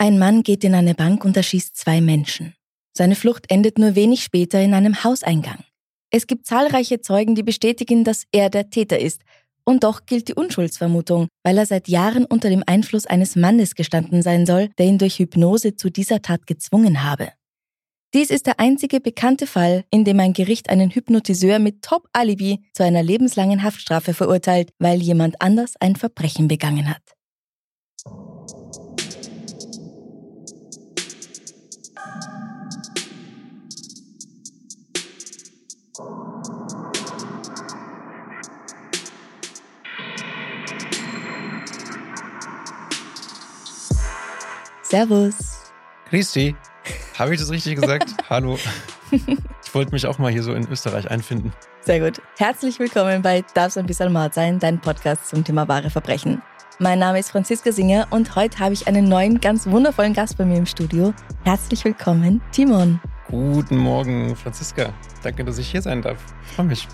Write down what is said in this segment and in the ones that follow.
Ein Mann geht in eine Bank und erschießt zwei Menschen. Seine Flucht endet nur wenig später in einem Hauseingang. Es gibt zahlreiche Zeugen, die bestätigen, dass er der Täter ist. Und doch gilt die Unschuldsvermutung, weil er seit Jahren unter dem Einfluss eines Mannes gestanden sein soll, der ihn durch Hypnose zu dieser Tat gezwungen habe. Dies ist der einzige bekannte Fall, in dem ein Gericht einen Hypnotiseur mit Top-Alibi zu einer lebenslangen Haftstrafe verurteilt, weil jemand anders ein Verbrechen begangen hat. Servus. Dich. Habe ich das richtig gesagt? Hallo. Ich wollte mich auch mal hier so in Österreich einfinden. Sehr gut. Herzlich willkommen bei Darf's ein bisschen Mord sein, dein Podcast zum Thema wahre Verbrechen. Mein Name ist Franziska Singer und heute habe ich einen neuen, ganz wundervollen Gast bei mir im Studio. Herzlich willkommen, Timon. Guten Morgen, Franziska. Danke, dass ich hier sein darf. Ich freue mich.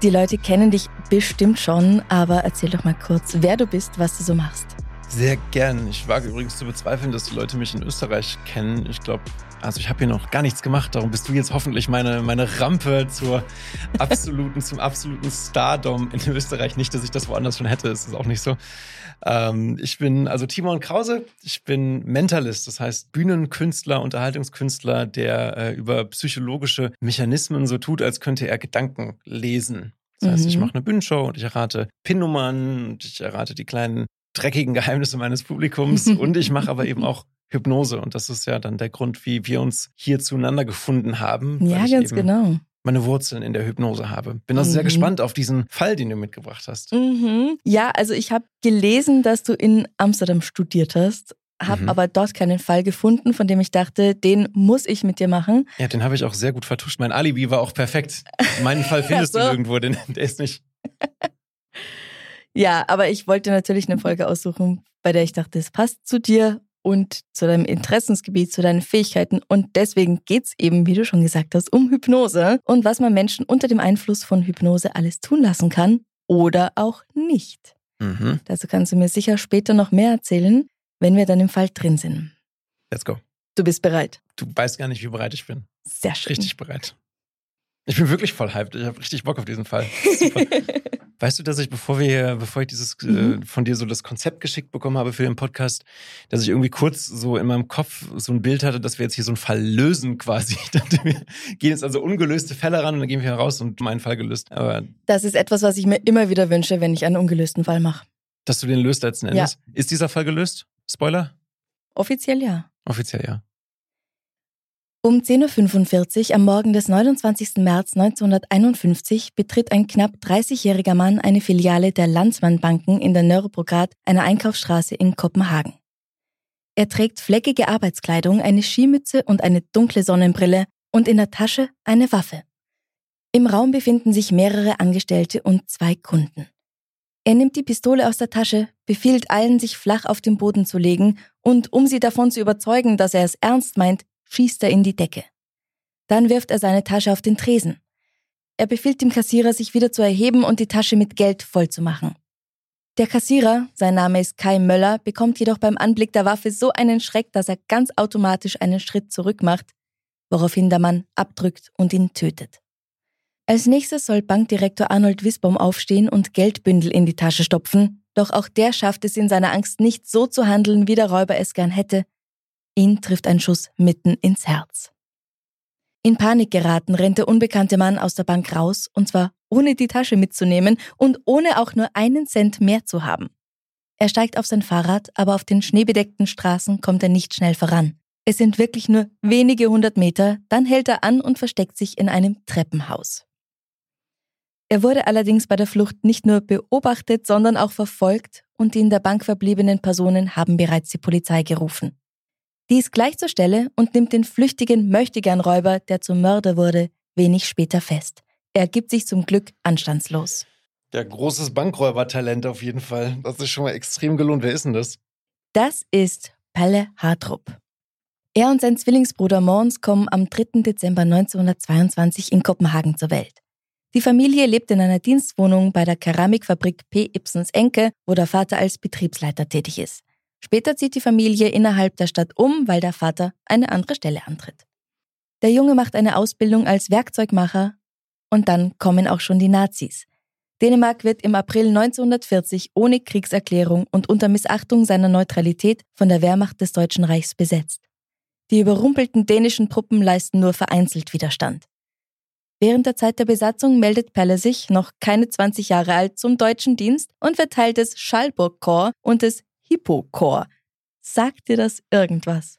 Die Leute kennen dich bestimmt schon, aber erzähl doch mal kurz, wer du bist, was du so machst. Sehr gern. Ich wage übrigens zu bezweifeln, dass die Leute mich in Österreich kennen. Ich glaube, also ich habe hier noch gar nichts gemacht. Darum bist du jetzt hoffentlich meine, meine Rampe zur absoluten, zum absoluten Stardom in Österreich. Nicht, dass ich das woanders schon hätte. Es ist auch nicht so. Ähm, ich bin also Timon Krause. Ich bin Mentalist, das heißt Bühnenkünstler, Unterhaltungskünstler, der äh, über psychologische Mechanismen so tut, als könnte er Gedanken lesen. Das heißt, mhm. ich mache eine Bühnenshow und ich errate Pin-Nummern und ich errate die kleinen dreckigen Geheimnisse meines Publikums und ich mache aber eben auch Hypnose und das ist ja dann der Grund, wie wir uns hier zueinander gefunden haben. Ja, ganz genau. Meine Wurzeln in der Hypnose habe. Bin also mhm. sehr gespannt auf diesen Fall, den du mitgebracht hast. Mhm. Ja, also ich habe gelesen, dass du in Amsterdam studiert hast habe mhm. aber dort keinen Fall gefunden, von dem ich dachte, den muss ich mit dir machen. Ja, den habe ich auch sehr gut vertuscht. Mein Alibi war auch perfekt. Meinen Fall findest so. du irgendwo, denn der ist nicht. Ja, aber ich wollte natürlich eine Folge aussuchen, bei der ich dachte, es passt zu dir und zu deinem Interessensgebiet, zu deinen Fähigkeiten. Und deswegen geht's eben, wie du schon gesagt hast, um Hypnose und was man Menschen unter dem Einfluss von Hypnose alles tun lassen kann oder auch nicht. Mhm. Dazu kannst du mir sicher später noch mehr erzählen, wenn wir dann im Fall drin sind. Let's go. Du bist bereit. Du weißt gar nicht, wie bereit ich bin. Sehr schön. Richtig bereit. Ich bin wirklich voll hyped. Ich habe richtig Bock auf diesen Fall. weißt du, dass ich, bevor wir, bevor ich dieses äh, mhm. äh, von dir so das Konzept geschickt bekommen habe für den Podcast, dass ich irgendwie kurz so in meinem Kopf so ein Bild hatte, dass wir jetzt hier so einen Fall lösen quasi. Ich dachte, wir gehen jetzt also ungelöste Fälle ran und dann gehen wir raus und meinen Fall gelöst. Aber das ist etwas, was ich mir immer wieder wünsche, wenn ich einen ungelösten Fall mache. Dass du den löst letzten Endes. Ja. Ist dieser Fall gelöst? Spoiler? Offiziell ja. Offiziell ja. Um 10.45 Uhr am Morgen des 29. März 1951 betritt ein knapp 30-jähriger Mann eine Filiale der Landsmann-Banken in der Nörrebrogade, einer Einkaufsstraße in Kopenhagen. Er trägt fleckige Arbeitskleidung, eine Skimütze und eine dunkle Sonnenbrille und in der Tasche eine Waffe. Im Raum befinden sich mehrere Angestellte und zwei Kunden. Er nimmt die Pistole aus der Tasche, befiehlt allen, sich flach auf den Boden zu legen und um sie davon zu überzeugen, dass er es ernst meint, schießt er in die Decke. Dann wirft er seine Tasche auf den Tresen. Er befiehlt dem Kassierer, sich wieder zu erheben und die Tasche mit Geld vollzumachen. Der Kassierer, sein Name ist Kai Möller, bekommt jedoch beim Anblick der Waffe so einen Schreck, dass er ganz automatisch einen Schritt zurück macht, woraufhin der Mann abdrückt und ihn tötet. Als nächstes soll Bankdirektor Arnold Wisbaum aufstehen und Geldbündel in die Tasche stopfen, doch auch der schafft es in seiner Angst nicht so zu handeln, wie der Räuber es gern hätte. Ihn trifft ein Schuss mitten ins Herz. In Panik geraten rennt der unbekannte Mann aus der Bank raus, und zwar ohne die Tasche mitzunehmen und ohne auch nur einen Cent mehr zu haben. Er steigt auf sein Fahrrad, aber auf den schneebedeckten Straßen kommt er nicht schnell voran. Es sind wirklich nur wenige hundert Meter, dann hält er an und versteckt sich in einem Treppenhaus. Er wurde allerdings bei der Flucht nicht nur beobachtet, sondern auch verfolgt und die in der Bank verbliebenen Personen haben bereits die Polizei gerufen. Die ist gleich zur Stelle und nimmt den flüchtigen Möchtegernräuber, der zum Mörder wurde, wenig später fest. Er gibt sich zum Glück anstandslos. Ja, großes Bankräubertalent auf jeden Fall. Das ist schon mal extrem gelohnt. Wer ist denn das? Das ist Palle Hartrup. Er und sein Zwillingsbruder Mons kommen am 3. Dezember 1922 in Kopenhagen zur Welt. Die Familie lebt in einer Dienstwohnung bei der Keramikfabrik P. Ibsens Enke, wo der Vater als Betriebsleiter tätig ist. Später zieht die Familie innerhalb der Stadt um, weil der Vater eine andere Stelle antritt. Der Junge macht eine Ausbildung als Werkzeugmacher und dann kommen auch schon die Nazis. Dänemark wird im April 1940 ohne Kriegserklärung und unter Missachtung seiner Neutralität von der Wehrmacht des Deutschen Reichs besetzt. Die überrumpelten dänischen Truppen leisten nur vereinzelt Widerstand. Während der Zeit der Besatzung meldet Pelle sich, noch keine 20 Jahre alt, zum deutschen Dienst und wird Teil des Schallburg-Korps und des Hippo-Korps. Sagt dir das irgendwas?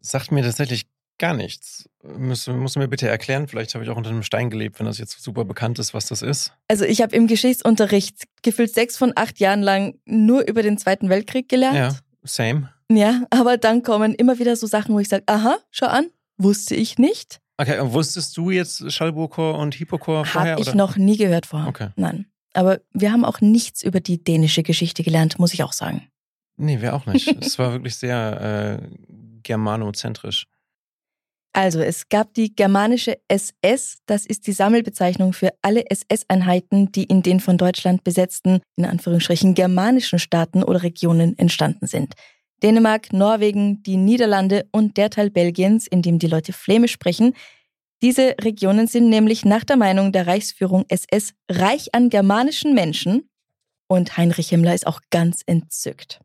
Sagt mir tatsächlich gar nichts. Muss, musst du mir bitte erklären? Vielleicht habe ich auch unter einem Stein gelebt, wenn das jetzt super bekannt ist, was das ist. Also ich habe im Geschichtsunterricht gefühlt sechs von acht Jahren lang nur über den Zweiten Weltkrieg gelernt. Ja, same. Ja, aber dann kommen immer wieder so Sachen, wo ich sage, aha, schau an, wusste ich nicht. Okay, und wusstest du jetzt Schallburgchor und Hippokor vorher? Habe ich oder? noch nie gehört vorher. Okay. Nein. Aber wir haben auch nichts über die dänische Geschichte gelernt, muss ich auch sagen. Nee, wir auch nicht. es war wirklich sehr äh, germanozentrisch. Also, es gab die germanische SS, das ist die Sammelbezeichnung für alle SS-Einheiten, die in den von Deutschland besetzten, in Anführungsstrichen germanischen Staaten oder Regionen entstanden sind. Dänemark, Norwegen, die Niederlande und der Teil Belgiens, in dem die Leute Flämisch sprechen. Diese Regionen sind nämlich nach der Meinung der Reichsführung SS reich an germanischen Menschen und Heinrich Himmler ist auch ganz entzückt.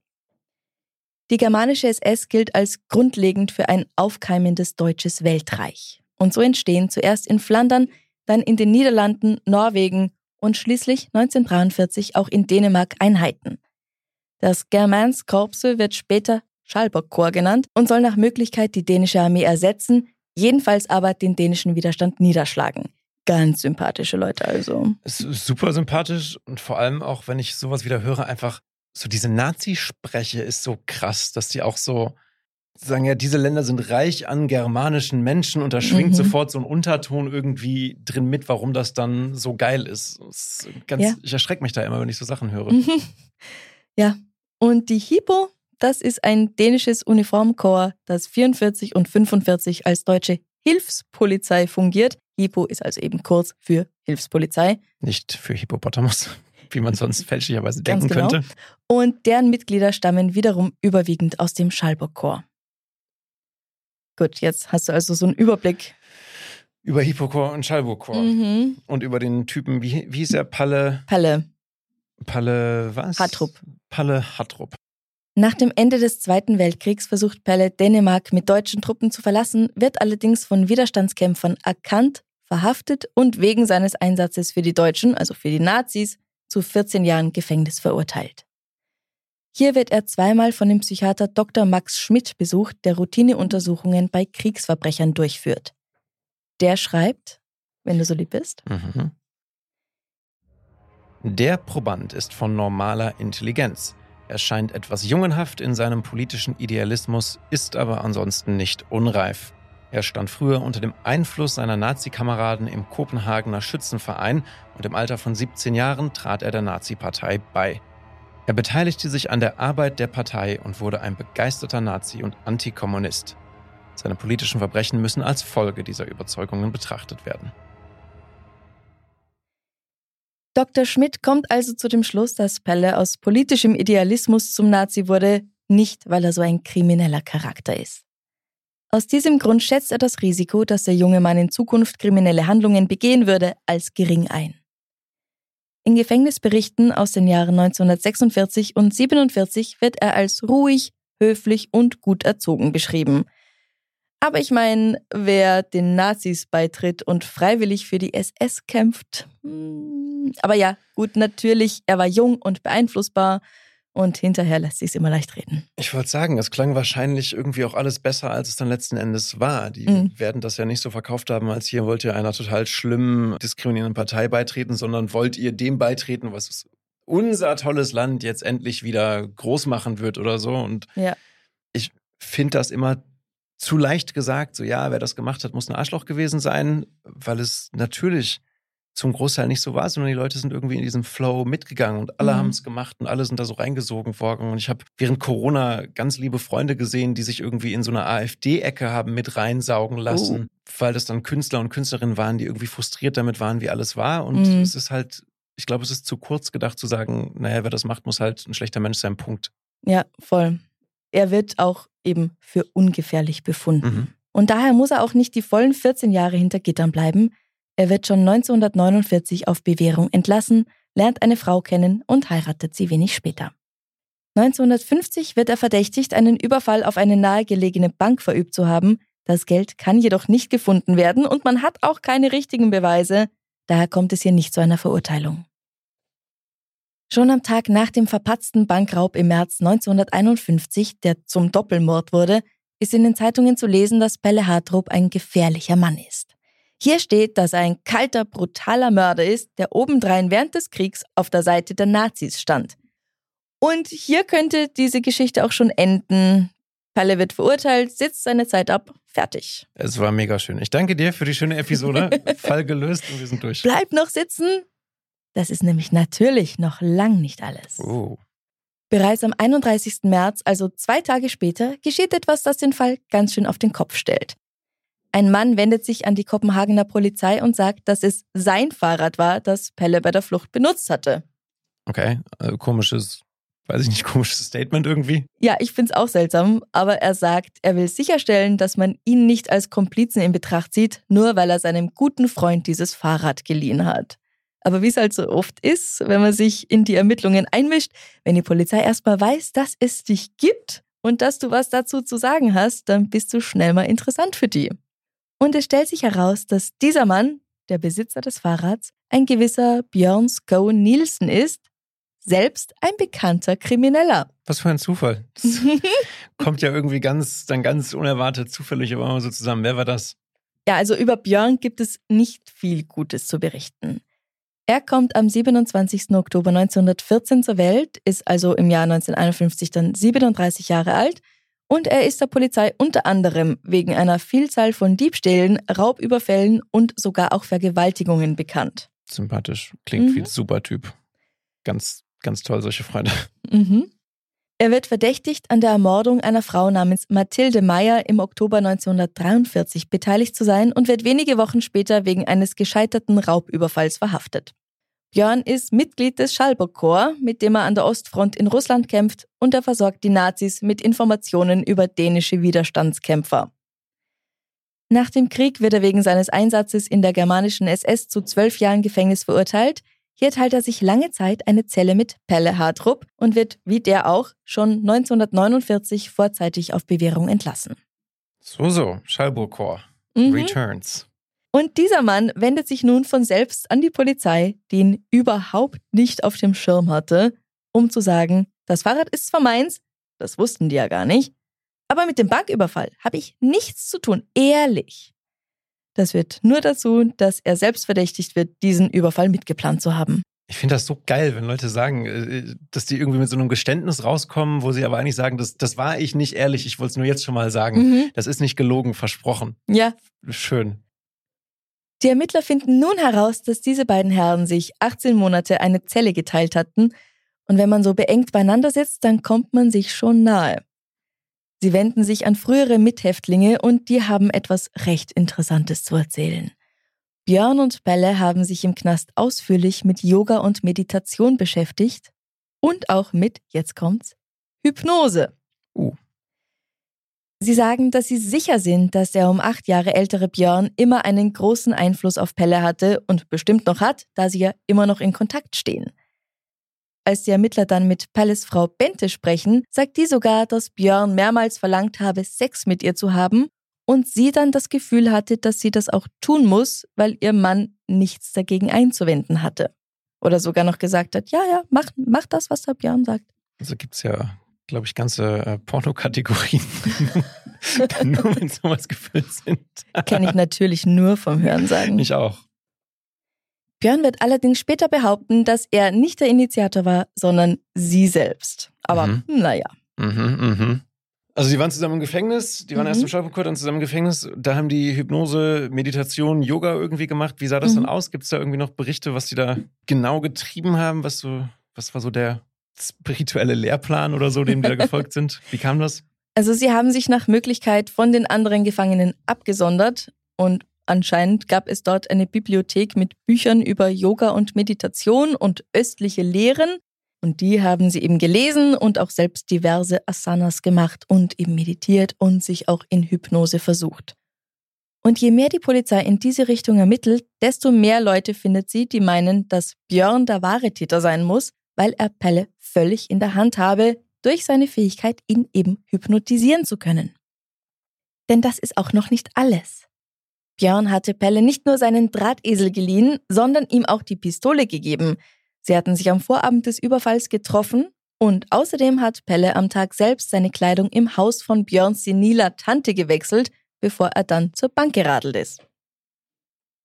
Die germanische SS gilt als grundlegend für ein aufkeimendes deutsches Weltreich. Und so entstehen zuerst in Flandern, dann in den Niederlanden, Norwegen und schließlich 1943 auch in Dänemark Einheiten. Das Germans Korpse wird später Schalburg-Korps genannt und soll nach Möglichkeit die dänische Armee ersetzen, jedenfalls aber den dänischen Widerstand niederschlagen. Ganz sympathische Leute also. Super sympathisch und vor allem auch, wenn ich sowas wieder höre, einfach so diese Nazi-Spreche ist so krass, dass die auch so sagen, ja, diese Länder sind reich an germanischen Menschen und da schwingt Mhm. sofort so ein Unterton irgendwie drin mit, warum das dann so geil ist. Ist ganz, Ja. Ich erschrecke mich da immer, wenn ich so Sachen höre. Mhm. Ja, und die Hippo, das ist ein dänisches Uniformkorps, das 44 und 45 als deutsche Hilfspolizei fungiert. Hippo ist also eben kurz für Hilfspolizei. Nicht für Hippopotamus, wie man sonst fälschlicherweise denken genau. könnte. Und deren Mitglieder stammen wiederum überwiegend aus dem Schalburg-Korps. Gut, jetzt hast du also so einen Überblick. Über Hippokor und Schallburgkor. Mhm. Und über den Typen, wie, wie hieß er? Palle, Palle. Palle, was? Hartrup. Palle Hartrup. Nach dem Ende des Zweiten Weltkriegs versucht Pelle Dänemark mit deutschen Truppen zu verlassen, wird allerdings von Widerstandskämpfern erkannt, verhaftet und wegen seines Einsatzes für die Deutschen, also für die Nazis, zu 14 Jahren Gefängnis verurteilt. Hier wird er zweimal von dem Psychiater Dr. Max Schmidt besucht, der Routineuntersuchungen bei Kriegsverbrechern durchführt. Der schreibt, wenn du so lieb bist, Mhm. Der Proband ist von normaler Intelligenz. Er scheint etwas jungenhaft in seinem politischen Idealismus, ist aber ansonsten nicht unreif. Er stand früher unter dem Einfluss seiner Nazi-Kameraden im Kopenhagener Schützenverein und im Alter von 17 Jahren trat er der Nazi-Partei bei. Er beteiligte sich an der Arbeit der Partei und wurde ein begeisterter Nazi und Antikommunist. Seine politischen Verbrechen müssen als Folge dieser Überzeugungen betrachtet werden. Dr. Schmidt kommt also zu dem Schluss, dass Pelle aus politischem Idealismus zum Nazi wurde, nicht weil er so ein krimineller Charakter ist. Aus diesem Grund schätzt er das Risiko, dass der junge Mann in Zukunft kriminelle Handlungen begehen würde, als gering ein. In Gefängnisberichten aus den Jahren 1946 und 47 wird er als ruhig, höflich und gut erzogen beschrieben. Aber ich meine, wer den Nazis beitritt und freiwillig für die SS kämpft. Hm, aber ja, gut, natürlich, er war jung und beeinflussbar und hinterher lässt sich immer leicht reden. Ich wollte sagen, es klang wahrscheinlich irgendwie auch alles besser, als es dann letzten Endes war. Die mhm. werden das ja nicht so verkauft haben, als hier wollt ihr einer total schlimmen, diskriminierenden Partei beitreten, sondern wollt ihr dem beitreten, was unser tolles Land jetzt endlich wieder groß machen wird oder so. Und ja. ich finde das immer zu leicht gesagt, so ja, wer das gemacht hat, muss ein Arschloch gewesen sein, weil es natürlich zum Großteil nicht so war, sondern die Leute sind irgendwie in diesem Flow mitgegangen und alle mhm. haben es gemacht und alle sind da so reingesogen worden. Und ich habe während Corona ganz liebe Freunde gesehen, die sich irgendwie in so eine AfD-Ecke haben mit reinsaugen lassen, oh. weil das dann Künstler und Künstlerinnen waren, die irgendwie frustriert damit waren, wie alles war. Und mhm. es ist halt, ich glaube, es ist zu kurz gedacht zu sagen, naja, wer das macht, muss halt ein schlechter Mensch sein, Punkt. Ja, voll. Er wird auch eben für ungefährlich befunden. Mhm. Und daher muss er auch nicht die vollen 14 Jahre hinter Gittern bleiben, er wird schon 1949 auf Bewährung entlassen, lernt eine Frau kennen und heiratet sie wenig später. 1950 wird er verdächtigt, einen Überfall auf eine nahegelegene Bank verübt zu haben. Das Geld kann jedoch nicht gefunden werden und man hat auch keine richtigen Beweise. Daher kommt es hier nicht zu einer Verurteilung. Schon am Tag nach dem verpatzten Bankraub im März 1951, der zum Doppelmord wurde, ist in den Zeitungen zu lesen, dass Pelle Hartrup ein gefährlicher Mann ist. Hier steht, dass er ein kalter, brutaler Mörder ist, der obendrein während des Kriegs auf der Seite der Nazis stand. Und hier könnte diese Geschichte auch schon enden. Palle wird verurteilt, sitzt seine Zeit ab, fertig. Es war mega schön. Ich danke dir für die schöne Episode. Fall gelöst und wir sind durch. Bleib noch sitzen. Das ist nämlich natürlich noch lang nicht alles. Oh. Bereits am 31. März, also zwei Tage später, geschieht etwas, das den Fall ganz schön auf den Kopf stellt. Ein Mann wendet sich an die Kopenhagener Polizei und sagt, dass es sein Fahrrad war, das Pelle bei der Flucht benutzt hatte. Okay, also komisches, weiß ich nicht, komisches Statement irgendwie. Ja, ich finde es auch seltsam, aber er sagt, er will sicherstellen, dass man ihn nicht als Komplizen in Betracht zieht, nur weil er seinem guten Freund dieses Fahrrad geliehen hat. Aber wie es halt so oft ist, wenn man sich in die Ermittlungen einmischt, wenn die Polizei erstmal weiß, dass es dich gibt und dass du was dazu zu sagen hast, dann bist du schnell mal interessant für die. Und es stellt sich heraus, dass dieser Mann, der Besitzer des Fahrrads, ein gewisser Björn Scone Nielsen ist, selbst ein bekannter Krimineller. Was für ein Zufall. Das kommt ja irgendwie ganz, dann ganz unerwartet zufällig aber mal so zusammen. Wer war das? Ja, also über Björn gibt es nicht viel Gutes zu berichten. Er kommt am 27. Oktober 1914 zur Welt, ist also im Jahr 1951 dann 37 Jahre alt und er ist der Polizei unter anderem wegen einer Vielzahl von Diebstählen, Raubüberfällen und sogar auch Vergewaltigungen bekannt. Sympathisch. Klingt mhm. wie ein super Typ. Ganz, ganz toll, solche Freunde. Mhm. Er wird verdächtigt, an der Ermordung einer Frau namens Mathilde Meyer im Oktober 1943 beteiligt zu sein und wird wenige Wochen später wegen eines gescheiterten Raubüberfalls verhaftet. Björn ist Mitglied des Schalburg-Korps, mit dem er an der Ostfront in Russland kämpft und er versorgt die Nazis mit Informationen über dänische Widerstandskämpfer. Nach dem Krieg wird er wegen seines Einsatzes in der germanischen SS zu zwölf Jahren Gefängnis verurteilt. Hier teilt er sich lange Zeit eine Zelle mit Pelle Hartrup und wird, wie der auch, schon 1949 vorzeitig auf Bewährung entlassen. So, so, Schalburg-Korps. Mhm. Returns. Und dieser Mann wendet sich nun von selbst an die Polizei, die ihn überhaupt nicht auf dem Schirm hatte, um zu sagen, das Fahrrad ist zwar meins, das wussten die ja gar nicht, aber mit dem Banküberfall habe ich nichts zu tun, ehrlich. Das wird nur dazu, dass er selbst verdächtigt wird, diesen Überfall mitgeplant zu haben. Ich finde das so geil, wenn Leute sagen, äh, dass die irgendwie mit so einem Geständnis rauskommen, wo sie aber eigentlich sagen, das, das war ich nicht ehrlich, ich wollte es nur jetzt schon mal sagen. Mhm. Das ist nicht gelogen, versprochen. Ja. Schön. Die Ermittler finden nun heraus, dass diese beiden Herren sich 18 Monate eine Zelle geteilt hatten. Und wenn man so beengt beieinander sitzt, dann kommt man sich schon nahe. Sie wenden sich an frühere Mithäftlinge und die haben etwas recht Interessantes zu erzählen. Björn und Belle haben sich im Knast ausführlich mit Yoga und Meditation beschäftigt und auch mit, jetzt kommt's, Hypnose. Sie sagen, dass sie sicher sind, dass der um acht Jahre ältere Björn immer einen großen Einfluss auf Pelle hatte und bestimmt noch hat, da sie ja immer noch in Kontakt stehen. Als die Ermittler dann mit Pelles Frau Bente sprechen, sagt die sogar, dass Björn mehrmals verlangt habe, Sex mit ihr zu haben und sie dann das Gefühl hatte, dass sie das auch tun muss, weil ihr Mann nichts dagegen einzuwenden hatte. Oder sogar noch gesagt hat, ja, ja, mach, mach das, was der Björn sagt. Also gibt es ja, glaube ich, ganze äh, Pornokategorien, nur wenn sowas gefüllt sind. Kenne ich natürlich nur vom Hörensagen. Ich auch. Björn wird allerdings später behaupten, dass er nicht der Initiator war, sondern sie selbst. Aber mhm. naja. Mhm, mhm. Also die waren zusammen im Gefängnis, die waren mhm. erst im Schafenkurt, dann zusammen im Gefängnis. Da haben die Hypnose, Meditation, Yoga irgendwie gemacht. Wie sah das mhm. dann aus? Gibt es da irgendwie noch Berichte, was die da genau getrieben haben? Was so, was war so der spirituelle Lehrplan oder so, dem die da gefolgt sind? Wie kam das? Also sie haben sich nach Möglichkeit von den anderen Gefangenen abgesondert und anscheinend gab es dort eine Bibliothek mit Büchern über Yoga und Meditation und östliche Lehren und die haben sie eben gelesen und auch selbst diverse Asanas gemacht und eben meditiert und sich auch in Hypnose versucht. Und je mehr die Polizei in diese Richtung ermittelt, desto mehr Leute findet sie, die meinen, dass Björn der wahre Täter sein muss, weil er Pelle völlig in der Hand habe, durch seine Fähigkeit, ihn eben hypnotisieren zu können. Denn das ist auch noch nicht alles. Björn hatte Pelle nicht nur seinen Drahtesel geliehen, sondern ihm auch die Pistole gegeben, Sie hatten sich am Vorabend des Überfalls getroffen und außerdem hat Pelle am Tag selbst seine Kleidung im Haus von Björns seniler Tante gewechselt, bevor er dann zur Bank geradelt ist.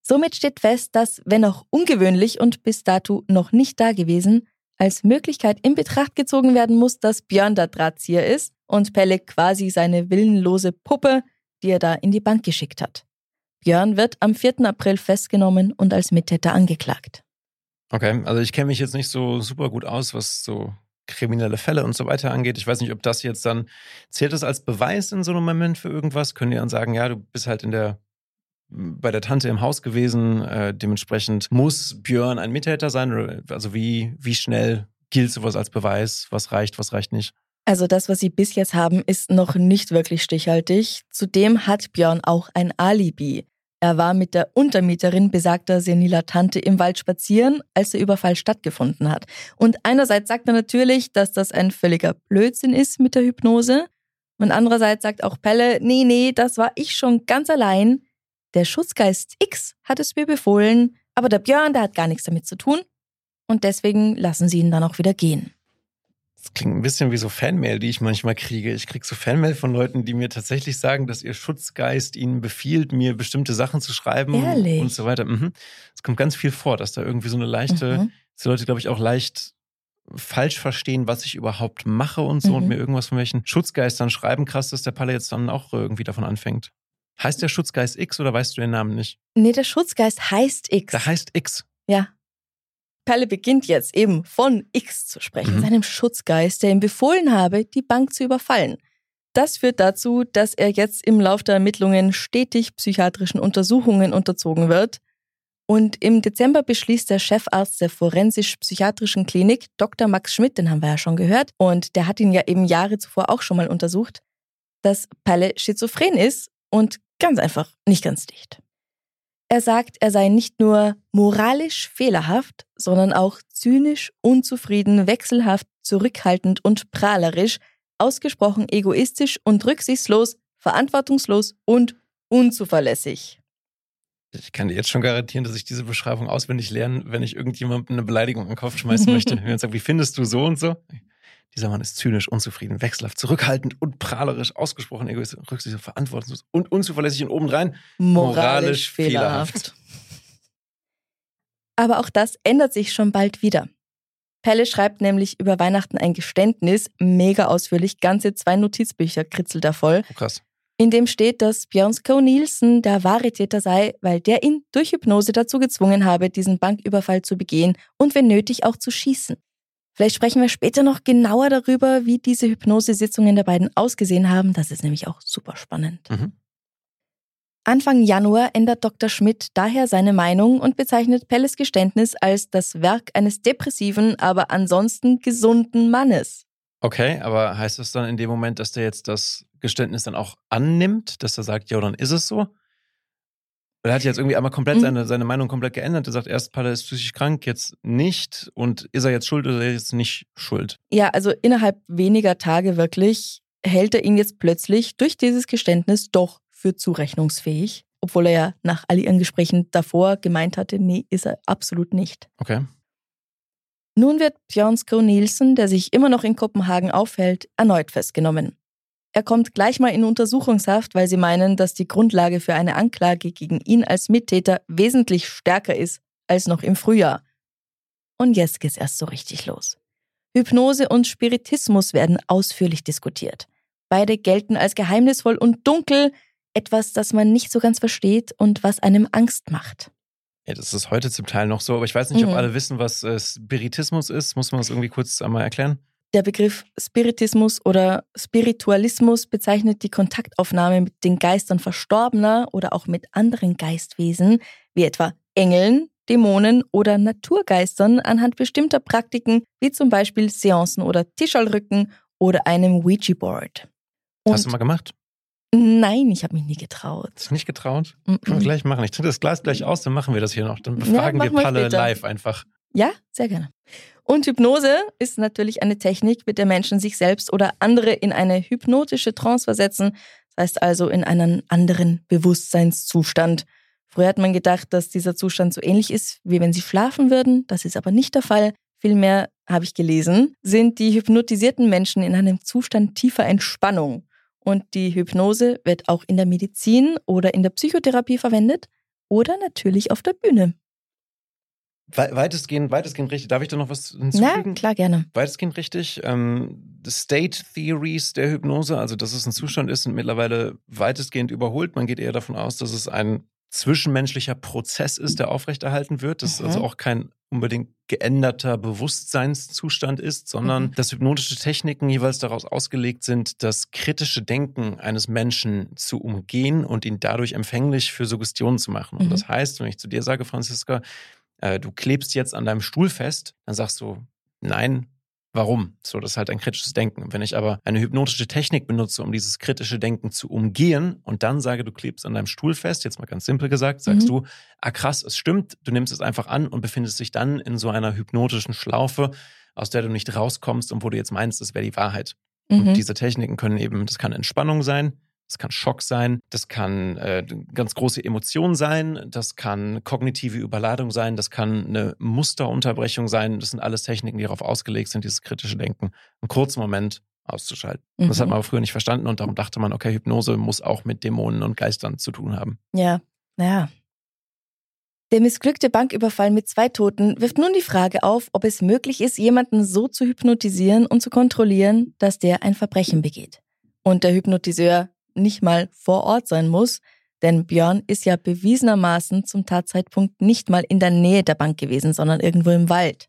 Somit steht fest, dass, wenn auch ungewöhnlich und bis dato noch nicht da gewesen, als Möglichkeit in Betracht gezogen werden muss, dass Björn der Drahtzieher ist und Pelle quasi seine willenlose Puppe, die er da in die Bank geschickt hat. Björn wird am 4. April festgenommen und als Mittäter angeklagt. Okay, also ich kenne mich jetzt nicht so super gut aus, was so kriminelle Fälle und so weiter angeht. Ich weiß nicht, ob das jetzt dann, zählt das als Beweis in so einem Moment für irgendwas? Können die dann sagen, ja, du bist halt in der, bei der Tante im Haus gewesen, äh, dementsprechend muss Björn ein Mittäter sein? Also wie, wie schnell gilt sowas als Beweis? Was reicht, was reicht nicht? Also das, was sie bis jetzt haben, ist noch nicht wirklich stichhaltig. Zudem hat Björn auch ein Alibi. Er war mit der Untermieterin besagter seniler Tante im Wald spazieren, als der Überfall stattgefunden hat. Und einerseits sagt er natürlich, dass das ein völliger Blödsinn ist mit der Hypnose. Und andererseits sagt auch Pelle, nee, nee, das war ich schon ganz allein. Der Schutzgeist X hat es mir befohlen, aber der Björn, der hat gar nichts damit zu tun. Und deswegen lassen sie ihn dann auch wieder gehen. Das klingt ein bisschen wie so Fanmail, die ich manchmal kriege. Ich kriege so Fanmail von Leuten, die mir tatsächlich sagen, dass ihr Schutzgeist ihnen befiehlt, mir bestimmte Sachen zu schreiben Ehrlich? und so weiter. Mhm. Es kommt ganz viel vor, dass da irgendwie so eine leichte, mhm. dass die Leute, glaube ich, auch leicht falsch verstehen, was ich überhaupt mache und so mhm. und mir irgendwas von welchen Schutzgeistern schreiben. Krass, dass der Palle jetzt dann auch irgendwie davon anfängt. Heißt der Schutzgeist X oder weißt du den Namen nicht? Nee, der Schutzgeist heißt X. Der heißt X. Ja. Pelle beginnt jetzt eben von X zu sprechen, mhm. seinem Schutzgeist, der ihm befohlen habe, die Bank zu überfallen. Das führt dazu, dass er jetzt im Lauf der Ermittlungen stetig psychiatrischen Untersuchungen unterzogen wird. Und im Dezember beschließt der Chefarzt der forensisch-psychiatrischen Klinik, Dr. Max Schmidt, den haben wir ja schon gehört, und der hat ihn ja eben Jahre zuvor auch schon mal untersucht, dass Pelle schizophren ist und ganz einfach nicht ganz dicht. Er sagt, er sei nicht nur moralisch fehlerhaft, sondern auch zynisch, unzufrieden, wechselhaft, zurückhaltend und prahlerisch, ausgesprochen egoistisch und rücksichtslos, verantwortungslos und unzuverlässig. Ich kann dir jetzt schon garantieren, dass ich diese Beschreibung auswendig lerne, wenn ich irgendjemandem eine Beleidigung in den Kopf schmeißen möchte. Wenn er sagt, wie findest du so und so? Dieser Mann ist zynisch, unzufrieden, wechselhaft, zurückhaltend und prahlerisch, ausgesprochen egoistisch, rücksichtslos, verantwortungslos und unzuverlässig und obendrein moralisch, moralisch fehlerhaft. fehlerhaft. Aber auch das ändert sich schon bald wieder. Pelle schreibt nämlich über Weihnachten ein Geständnis, mega ausführlich, ganze zwei Notizbücher kritzelt er voll. Oh, krass. In dem steht, dass Björn Sko Nielsen der wahre Täter sei, weil der ihn durch Hypnose dazu gezwungen habe, diesen Banküberfall zu begehen und wenn nötig auch zu schießen. Vielleicht sprechen wir später noch genauer darüber, wie diese Hypnosesitzungen der beiden ausgesehen haben. Das ist nämlich auch super spannend. Mhm. Anfang Januar ändert Dr. Schmidt daher seine Meinung und bezeichnet Pelles Geständnis als das Werk eines depressiven, aber ansonsten gesunden Mannes. Okay, aber heißt das dann in dem Moment, dass der jetzt das Geständnis dann auch annimmt, dass er sagt, ja, dann ist es so? Er hat jetzt irgendwie einmal komplett Mhm. seine, seine Meinung komplett geändert. Er sagt erst, Palle ist psychisch krank, jetzt nicht. Und ist er jetzt schuld oder ist er jetzt nicht schuld? Ja, also innerhalb weniger Tage wirklich hält er ihn jetzt plötzlich durch dieses Geständnis doch für zurechnungsfähig, obwohl er ja nach all ihren Gesprächen davor gemeint hatte, nee, ist er absolut nicht. Okay. Nun wird Björn Sko Nielsen, der sich immer noch in Kopenhagen aufhält, erneut festgenommen. Er kommt gleich mal in Untersuchungshaft, weil sie meinen, dass die Grundlage für eine Anklage gegen ihn als Mittäter wesentlich stärker ist als noch im Frühjahr. Und jetzt geht's erst so richtig los. Hypnose und Spiritismus werden ausführlich diskutiert. Beide gelten als geheimnisvoll und dunkel, etwas, das man nicht so ganz versteht und was einem Angst macht. Ja, das ist heute zum Teil noch so, aber ich weiß nicht, ob Mhm. alle wissen, was äh, Spiritismus ist. Muss man das irgendwie kurz einmal erklären? Der Begriff Spiritismus oder Spiritualismus bezeichnet die Kontaktaufnahme mit den Geistern Verstorbener oder auch mit anderen Geistwesen, wie etwa Engeln, Dämonen oder Naturgeistern anhand bestimmter Praktiken, wie zum Beispiel Seancen oder Tischalrücken oder einem Ouija-Board. Hast du mal gemacht? Nein, ich habe mich nie getraut. Hast du nicht getraut? Mm, Können wir mm. gleich machen. Ich trinke das Glas gleich aus, dann machen wir das hier noch. Dann Ja, befragen wir machen wir Palle live einfach. Ja, sehr gerne. Und Hypnose ist natürlich eine Technik, mit der Menschen sich selbst oder andere in eine hypnotische Trance versetzen. Das heißt also in einen anderen Bewusstseinszustand. Früher hat man gedacht, dass dieser Zustand so ähnlich ist, wie wenn sie schlafen würden. Das ist aber nicht der Fall. Vielmehr, habe ich gelesen, sind die hypnotisierten Menschen in einem Zustand tiefer Entspannung. Und die Hypnose wird auch in der Medizin oder in der Psychotherapie verwendet oder natürlich auf der Bühne. We weitestgehend, weitestgehend richtig. Darf ich da noch was Na, hinzufügen? klar, gerne. Weitestgehend richtig. Ähm, State Theories der Hypnose, also dass es ein Zustand ist, sind mittlerweile weitestgehend überholt. Man geht eher davon aus, dass es ein zwischenmenschlicher Prozess ist, der aufrechterhalten wird. Das Mhm. also auch kein unbedingt geänderter Bewusstseinszustand ist, sondern Mhm. dass hypnotische Techniken jeweils daraus ausgelegt sind, das kritische Denken eines Menschen zu umgehen und ihn dadurch empfänglich für Suggestionen zu machen. Und Mhm. das heißt, wenn ich zu dir sage, Franziska, äh, du klebst jetzt an deinem Stuhl fest, dann sagst du, nein, warum? So, das ist halt ein kritisches Denken. Wenn ich aber eine hypnotische Technik benutze, um dieses kritische Denken zu umgehen und dann sage, du klebst an deinem Stuhl fest, jetzt mal ganz simpel gesagt, sagst Mhm. du, ah krass, es stimmt, du nimmst es einfach an und befindest dich dann in so einer hypnotischen Schlaufe, aus der du nicht rauskommst und wo du jetzt meinst, es wäre die Wahrheit. Mhm. Und diese Techniken können eben, das kann Entspannung sein, das kann Schock sein, das kann äh, ganz große Emotion sein, das kann kognitive Überladung sein, das kann eine Musterunterbrechung sein. Das sind alles Techniken, die darauf ausgelegt sind, dieses kritische Denken einen kurzen Moment auszuschalten. Und Das hat Mhm. man aber früher nicht verstanden und darum dachte man, okay, Hypnose muss auch mit Dämonen und Geistern zu tun haben. Ja, naja. Der missglückte Banküberfall mit zwei Toten wirft nun die Frage auf, ob es möglich ist, jemanden so zu hypnotisieren und zu kontrollieren, dass der ein Verbrechen begeht. Und der Hypnotiseur nicht mal vor Ort sein muss, denn Björn ist ja bewiesenermaßen zum Tatzeitpunkt nicht mal in der Nähe der Bank gewesen, sondern irgendwo im Wald.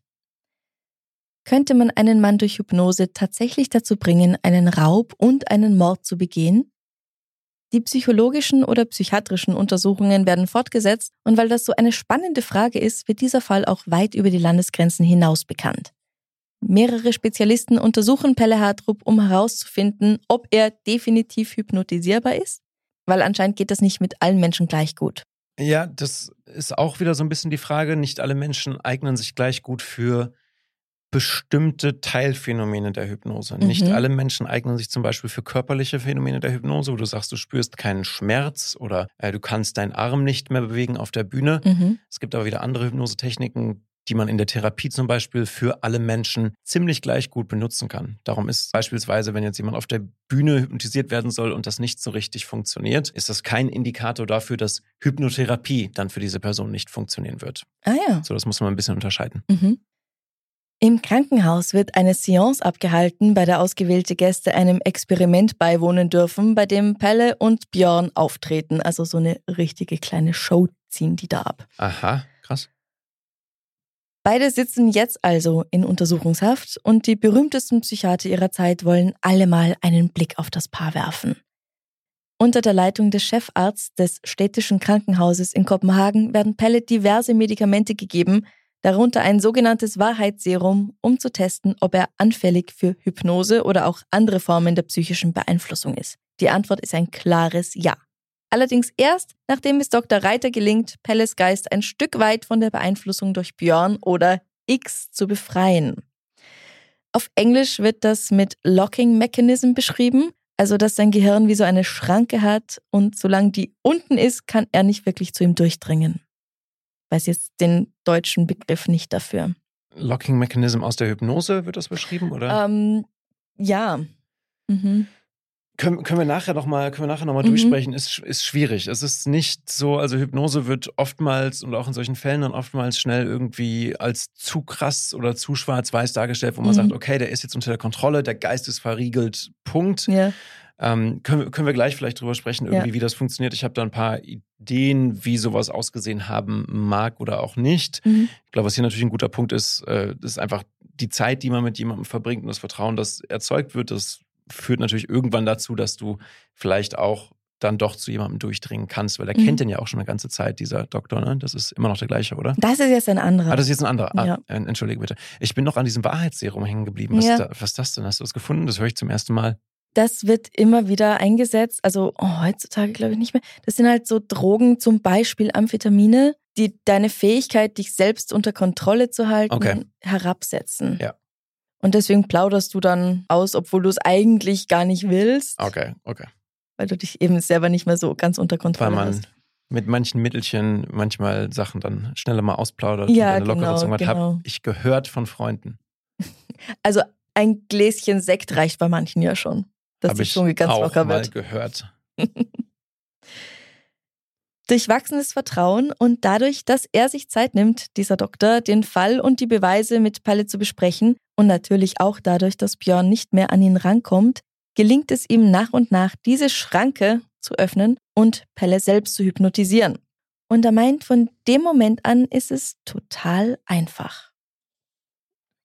Könnte man einen Mann durch Hypnose tatsächlich dazu bringen, einen Raub und einen Mord zu begehen? Die psychologischen oder psychiatrischen Untersuchungen werden fortgesetzt und weil das so eine spannende Frage ist, wird dieser Fall auch weit über die Landesgrenzen hinaus bekannt. Mehrere Spezialisten untersuchen Pelle Hartrup, um herauszufinden, ob er definitiv hypnotisierbar ist, weil anscheinend geht das nicht mit allen Menschen gleich gut. Ja, das ist auch wieder so ein bisschen die Frage. Nicht alle Menschen eignen sich gleich gut für bestimmte Teilphänomene der Hypnose. Mhm. Nicht alle Menschen eignen sich zum Beispiel für körperliche Phänomene der Hypnose, wo du sagst, du spürst keinen Schmerz oder äh, du kannst deinen Arm nicht mehr bewegen auf der Bühne. Mhm. Es gibt aber wieder andere Hypnosetechniken, die man in der Therapie zum Beispiel für alle Menschen ziemlich gleich gut benutzen kann. Darum ist beispielsweise, wenn jetzt jemand auf der Bühne hypnotisiert werden soll und das nicht so richtig funktioniert, ist das kein Indikator dafür, dass Hypnotherapie dann für diese Person nicht funktionieren wird. Ah ja. So, das muss man ein bisschen unterscheiden. Mhm. Im Krankenhaus wird eine Seance abgehalten, bei der ausgewählte Gäste einem Experiment beiwohnen dürfen, bei dem Pelle und Björn auftreten. Also so eine richtige kleine Show ziehen die da ab. Aha, krass. Beide sitzen jetzt also in Untersuchungshaft und die berühmtesten Psychiater ihrer Zeit wollen alle mal einen Blick auf das Paar werfen. Unter der Leitung des Chefarzts des städtischen Krankenhauses in Kopenhagen werden Pelle diverse Medikamente gegeben, darunter ein sogenanntes Wahrheitsserum, um zu testen, ob er anfällig für Hypnose oder auch andere Formen der psychischen Beeinflussung ist. Die Antwort ist ein klares Ja. Allerdings erst, nachdem es Dr. Reiter gelingt, Pelles Geist ein Stück weit von der Beeinflussung durch Björn oder X zu befreien. Auf Englisch wird das mit Locking Mechanism beschrieben, also dass sein Gehirn wie so eine Schranke hat und solange die unten ist, kann er nicht wirklich zu ihm durchdringen. Weiß jetzt den deutschen Begriff nicht dafür. Locking Mechanism aus der Hypnose wird das beschrieben, oder? Ähm, ja. Mhm. Können, können wir nachher nochmal noch, Mhm. durchsprechen, ist, ist schwierig. Es ist nicht so, also Hypnose wird oftmals und auch in solchen Fällen dann oftmals schnell irgendwie als zu krass oder zu schwarz-weiß dargestellt, wo man Mhm. sagt, okay, der ist jetzt unter der Kontrolle, der Geist ist verriegelt, Punkt. Ja. Ähm, können, wir- können wir gleich vielleicht drüber sprechen, irgendwie, Ja. wie das funktioniert. Ich habe da ein paar Ideen, wie sowas ausgesehen haben mag oder auch nicht. Mhm. Ich glaube, was hier natürlich ein guter Punkt ist, äh, ist einfach die Zeit, die man mit jemandem verbringt und das Vertrauen, das erzeugt wird, das führt natürlich irgendwann dazu, dass du vielleicht auch dann doch zu jemandem durchdringen kannst, weil der Mhm. kennt den ja auch schon eine ganze Zeit, dieser Doktor, ne? Das ist immer noch der gleiche, oder? Das ist jetzt ein anderer. Ah, das ist jetzt ein anderer. Ah, Ja. Entschuldige bitte. Ich bin noch an diesem Wahrheitsserum hängen geblieben. Was, Ja. ist da, was ist das denn? Hast du das gefunden? Das höre ich zum ersten Mal. Das wird immer wieder eingesetzt. Also oh, heutzutage glaube ich nicht mehr. Das sind halt so Drogen, zum Beispiel Amphetamine, die deine Fähigkeit, dich selbst unter Kontrolle zu halten, Okay. herabsetzen. Ja. Und deswegen plauderst du dann aus, obwohl du es eigentlich gar nicht willst, Okay, okay. weil du dich eben selber nicht mehr so ganz unter Weil Kontrolle man hast. mit manchen Mittelchen manchmal Sachen dann schneller mal ausplaudert Ja, und eine lockere genau, Zunge genau. Habe ich gehört von Freunden. Also ein Gläschen Sekt reicht bei manchen ja schon, dass Habe die ich Zunge ganz auch locker mal wird. gehört. Durch wachsendes Vertrauen und dadurch, dass er sich Zeit nimmt, dieser Doktor, den Fall und die Beweise mit Palle zu besprechen und natürlich auch dadurch, dass Björn nicht mehr an ihn rankommt, gelingt es ihm nach und nach, diese Schranke zu öffnen und Pelle selbst zu hypnotisieren. Und er meint, von dem Moment an ist es total einfach.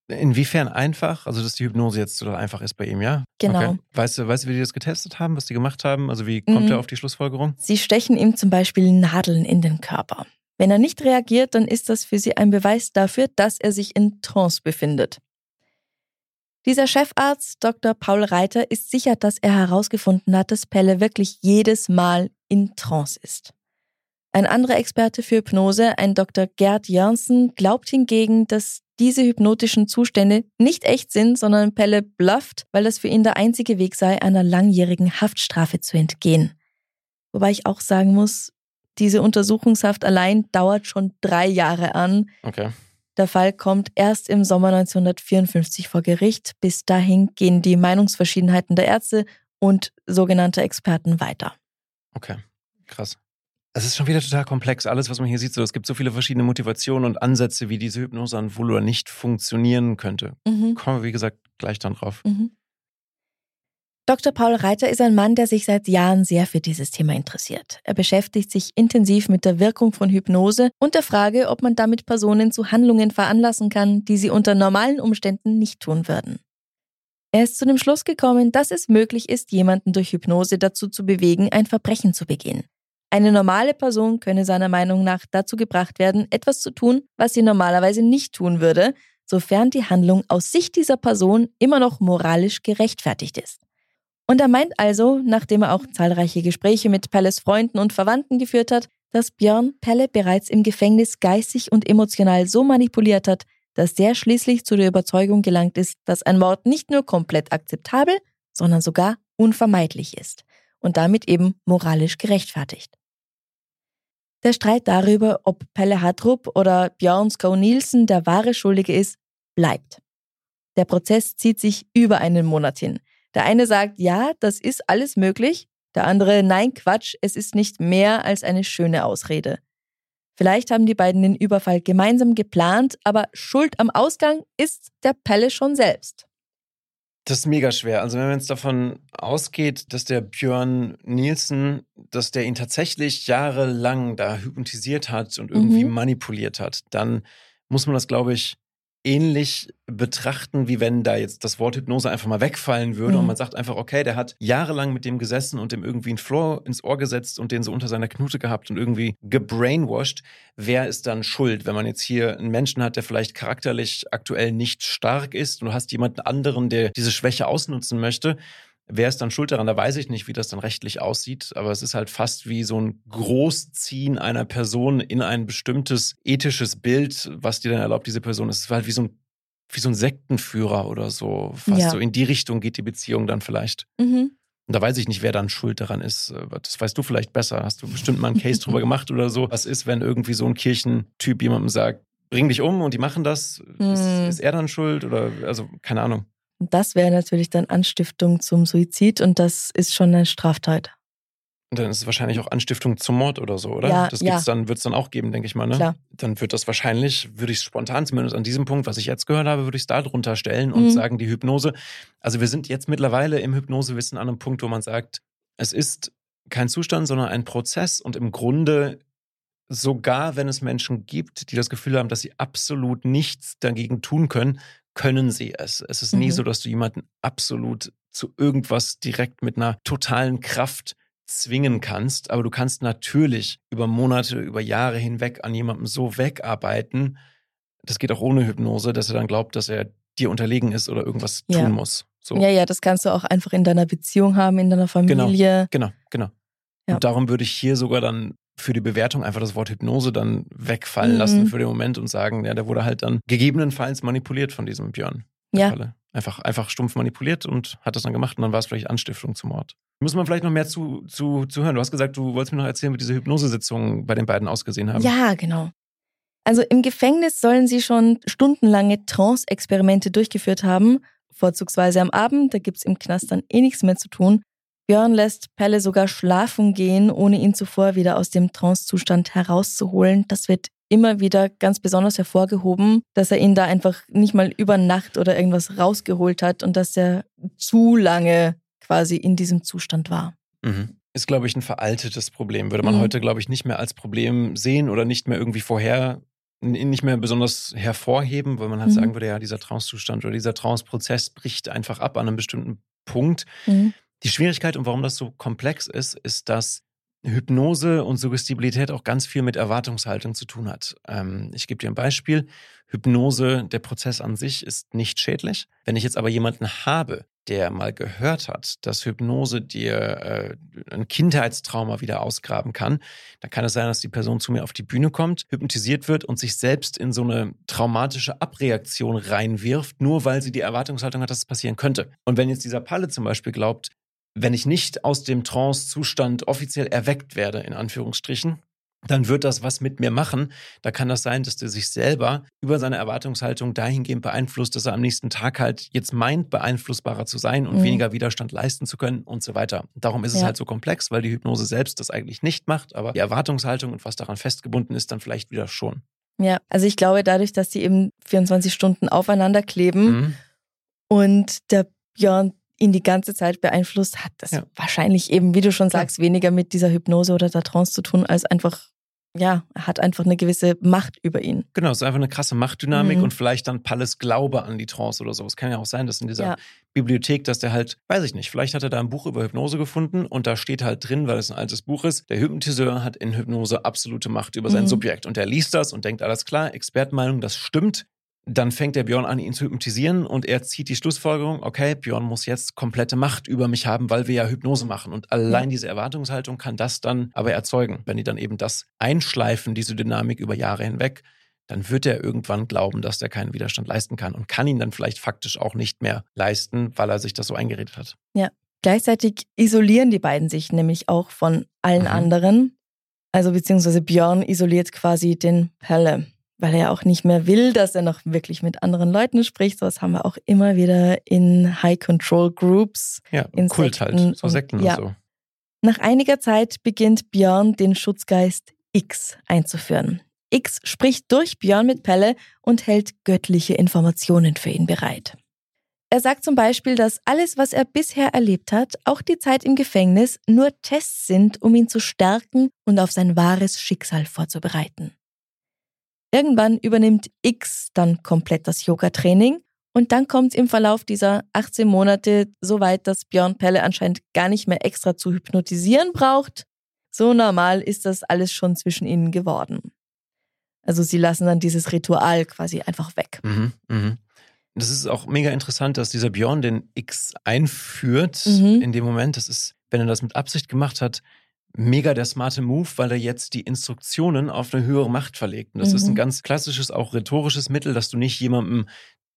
Inwiefern einfach? Also, dass die Hypnose jetzt so einfach ist bei ihm, ja? Genau. Okay. Weißt du, weißt du, wie die das getestet haben, was die gemacht haben? Also, wie kommt Mhm. er auf die Schlussfolgerung? Sie stechen ihm zum Beispiel Nadeln in den Körper. Wenn er nicht reagiert, dann ist das für sie ein Beweis dafür, dass er sich in Trance befindet. Dieser Chefarzt, Dr. Paul Reiter, ist sicher, dass er herausgefunden hat, dass Pelle wirklich jedes Mal in Trance ist. Ein anderer Experte für Hypnose, ein Dr. Gerd Jörnsen, glaubt hingegen, dass diese hypnotischen Zustände nicht echt sind, sondern Pelle blufft, weil das für ihn der einzige Weg sei, einer langjährigen Haftstrafe zu entgehen. Wobei ich auch sagen muss, diese Untersuchungshaft allein dauert schon drei Jahre an. Okay. Der Fall kommt erst im Sommer 1954 vor Gericht. Bis dahin gehen die Meinungsverschiedenheiten der Ärzte und sogenannter Experten weiter. Okay. Krass. Es ist schon wieder total komplex. Alles, was man hier sieht, so, es gibt so viele verschiedene Motivationen und Ansätze, wie diese Hypnose an wohl oder nicht funktionieren könnte. Mhm. Kommen wir, wie gesagt, gleich dann drauf. Mhm. Dr. Paul Reiter ist ein Mann, der sich seit Jahren sehr für dieses Thema interessiert. Er beschäftigt sich intensiv mit der Wirkung von Hypnose und der Frage, ob man damit Personen zu Handlungen veranlassen kann, die sie unter normalen Umständen nicht tun würden. Er ist zu dem Schluss gekommen, dass es möglich ist, jemanden durch Hypnose dazu zu bewegen, ein Verbrechen zu begehen. Eine normale Person könne seiner Meinung nach dazu gebracht werden, etwas zu tun, was sie normalerweise nicht tun würde, sofern die Handlung aus Sicht dieser Person immer noch moralisch gerechtfertigt ist. Und er meint also, nachdem er auch zahlreiche Gespräche mit Pelles Freunden und Verwandten geführt hat, dass Björn Pelle bereits im Gefängnis geistig und emotional so manipuliert hat, dass der schließlich zu der Überzeugung gelangt ist, dass ein Mord nicht nur komplett akzeptabel, sondern sogar unvermeidlich ist und damit eben moralisch gerechtfertigt. Der Streit darüber, ob Pelle Hartrup oder Björn Sko Nielsen der wahre Schuldige ist, bleibt. Der Prozess zieht sich über einen Monat hin. Der eine sagt, ja, das ist alles möglich. Der andere, nein, Quatsch, es ist nicht mehr als eine schöne Ausrede. Vielleicht haben die beiden den Überfall gemeinsam geplant, aber Schuld am Ausgang ist der Pelle schon selbst. Das ist mega schwer. Also wenn man jetzt davon ausgeht, dass der Björn Nielsen, dass der ihn tatsächlich jahrelang da hypnotisiert hat und irgendwie mhm. manipuliert hat, dann muss man das, glaube ich, ähnlich betrachten, wie wenn da jetzt das Wort Hypnose einfach mal wegfallen würde mhm. und man sagt einfach, okay, der hat jahrelang mit dem gesessen und dem irgendwie ein Floor ins Ohr gesetzt und den so unter seiner Knute gehabt und irgendwie gebrainwashed. Wer ist dann schuld, wenn man jetzt hier einen Menschen hat, der vielleicht charakterlich aktuell nicht stark ist und du hast jemanden anderen, der diese Schwäche ausnutzen möchte? Wer ist dann schuld daran? Da weiß ich nicht, wie das dann rechtlich aussieht, aber es ist halt fast wie so ein Großziehen einer Person in ein bestimmtes ethisches Bild, was dir dann erlaubt, diese Person. Es ist halt wie so ein, wie so ein Sektenführer oder so. Fast ja. so in die Richtung geht die Beziehung dann vielleicht. Mhm. Und da weiß ich nicht, wer dann schuld daran ist. Das weißt du vielleicht besser. Hast du bestimmt mal einen Case drüber gemacht oder so? Was ist, wenn irgendwie so ein Kirchentyp jemandem sagt, bring dich um und die machen das? Mhm. Ist, ist er dann schuld? Oder also keine Ahnung. Das wäre natürlich dann Anstiftung zum Suizid und das ist schon eine Straftat. Und dann ist es wahrscheinlich auch Anstiftung zum Mord oder so, oder? Ja, das gibt's ja. dann, wird es dann auch geben, denke ich mal, ne? Klar. Dann wird das wahrscheinlich, würde ich es spontan zumindest an diesem Punkt, was ich jetzt gehört habe, würde ich es da drunter stellen und mhm. sagen, die Hypnose. Also wir sind jetzt mittlerweile im Hypnosewissen an einem Punkt, wo man sagt, es ist kein Zustand, sondern ein Prozess und im Grunde sogar wenn es Menschen gibt, die das Gefühl haben, dass sie absolut nichts dagegen tun können, können sie es. Es ist mhm. nie so, dass du jemanden absolut zu irgendwas direkt mit einer totalen Kraft zwingen kannst, aber du kannst natürlich über Monate, über Jahre hinweg an jemandem so wegarbeiten, das geht auch ohne Hypnose, dass er dann glaubt, dass er dir unterlegen ist oder irgendwas ja. tun muss. So. Ja, ja, das kannst du auch einfach in deiner Beziehung haben, in deiner Familie. Genau, genau, genau. Ja. Und darum würde ich hier sogar dann für die Bewertung einfach das Wort Hypnose dann wegfallen mhm. lassen für den Moment und sagen, ja, der wurde halt dann gegebenenfalls manipuliert von diesem Björn. Ja. Falle. Einfach, einfach stumpf manipuliert und hat das dann gemacht und dann war es vielleicht Anstiftung zum Mord. Muss man vielleicht noch mehr zu, zu, zu hören. Du hast gesagt, du wolltest mir noch erzählen, wie diese Hypnosesitzungen bei den beiden ausgesehen haben. Ja, genau. Also im Gefängnis sollen sie schon stundenlange Trance-Experimente durchgeführt haben, vorzugsweise am Abend, da gibt es im Knast dann eh nichts mehr zu tun. Björn lässt Pelle sogar schlafen gehen, ohne ihn zuvor wieder aus dem Trancezustand herauszuholen. Das wird immer wieder ganz besonders hervorgehoben, dass er ihn da einfach nicht mal über Nacht oder irgendwas rausgeholt hat und dass er zu lange quasi in diesem Zustand war. Mhm. Ist, glaube ich, ein veraltetes Problem. Würde man mhm. heute, glaube ich, nicht mehr als Problem sehen oder nicht mehr irgendwie vorher, nicht mehr besonders hervorheben, weil man halt mhm. sagen würde, ja, dieser Trancezustand oder dieser Tranceprozess bricht einfach ab an einem bestimmten Punkt. Die Schwierigkeit und warum das so komplex ist, ist, dass Hypnose und Suggestibilität auch ganz viel mit Erwartungshaltung zu tun hat. Ähm, ich gebe dir ein Beispiel. Hypnose, der Prozess an sich ist nicht schädlich. Wenn ich jetzt aber jemanden habe, der mal gehört hat, dass Hypnose dir äh, ein Kindheitstrauma wieder ausgraben kann, dann kann es sein, dass die Person zu mir auf die Bühne kommt, hypnotisiert wird und sich selbst in so eine traumatische Abreaktion reinwirft, nur weil sie die Erwartungshaltung hat, dass es passieren könnte. Und wenn jetzt dieser Palle zum Beispiel glaubt, wenn ich nicht aus dem Trance-Zustand offiziell erweckt werde, in Anführungsstrichen, dann wird das was mit mir machen. Da kann das sein, dass der sich selber über seine Erwartungshaltung dahingehend beeinflusst, dass er am nächsten Tag halt jetzt meint, beeinflussbarer zu sein und mhm. weniger Widerstand leisten zu können und so weiter. Darum ist ja. es halt so komplex, weil die Hypnose selbst das eigentlich nicht macht, aber die Erwartungshaltung und was daran festgebunden ist, dann vielleicht wieder schon. Ja, also ich glaube, dadurch, dass die eben 24 Stunden aufeinander kleben mhm. und der Björn ihn die ganze Zeit beeinflusst, hat das ja. wahrscheinlich eben, wie du schon sagst, ja. weniger mit dieser Hypnose oder der Trance zu tun, als einfach, ja, er hat einfach eine gewisse Macht über ihn. Genau, es ist einfach eine krasse Machtdynamik mhm. und vielleicht dann Palles Glaube an die Trance oder so. Es kann ja auch sein, dass in dieser ja. Bibliothek, dass der halt, weiß ich nicht, vielleicht hat er da ein Buch über Hypnose gefunden und da steht halt drin, weil es ein altes Buch ist, der Hypnotiseur hat in Hypnose absolute Macht über sein mhm. Subjekt und er liest das und denkt, alles klar, Expertenmeinung, das stimmt dann fängt der Björn an, ihn zu hypnotisieren und er zieht die Schlussfolgerung, okay, Björn muss jetzt komplette Macht über mich haben, weil wir ja Hypnose machen. Und allein diese Erwartungshaltung kann das dann aber erzeugen. Wenn die dann eben das einschleifen, diese Dynamik über Jahre hinweg, dann wird er irgendwann glauben, dass er keinen Widerstand leisten kann und kann ihn dann vielleicht faktisch auch nicht mehr leisten, weil er sich das so eingeredet hat. Ja. Gleichzeitig isolieren die beiden sich nämlich auch von allen mhm. anderen. Also beziehungsweise Björn isoliert quasi den Pelle, weil er ja auch nicht mehr will, dass er noch wirklich mit anderen Leuten spricht. So was haben wir auch immer wieder in High Control Groups. Ja, in Kult Sekten halt, so und- Sekten ja. und so. Nach einiger Zeit beginnt Björn den Schutzgeist X einzuführen. X spricht durch Björn mit Pelle und hält göttliche Informationen für ihn bereit. Er sagt zum Beispiel, dass alles, was er bisher erlebt hat, auch die Zeit im Gefängnis, nur Tests sind, um ihn zu stärken und auf sein wahres Schicksal vorzubereiten. Irgendwann übernimmt X dann komplett das Yoga-Training und dann kommt es im Verlauf dieser 18 Monate so weit, dass Björn Pelle anscheinend gar nicht mehr extra zu hypnotisieren braucht. So normal ist das alles schon zwischen ihnen geworden. Also sie lassen dann dieses Ritual quasi einfach weg. Mhm, mhm. Das ist auch mega interessant, dass dieser Björn den X einführt Mhm. in dem Moment. Das ist, wenn er das mit Absicht gemacht hat, mega der smarte Move, weil er jetzt die Instruktionen auf eine höhere Macht verlegt. Und das ist ein Mhm. ganz klassisches, auch rhetorisches Mittel, dass du nicht jemandem,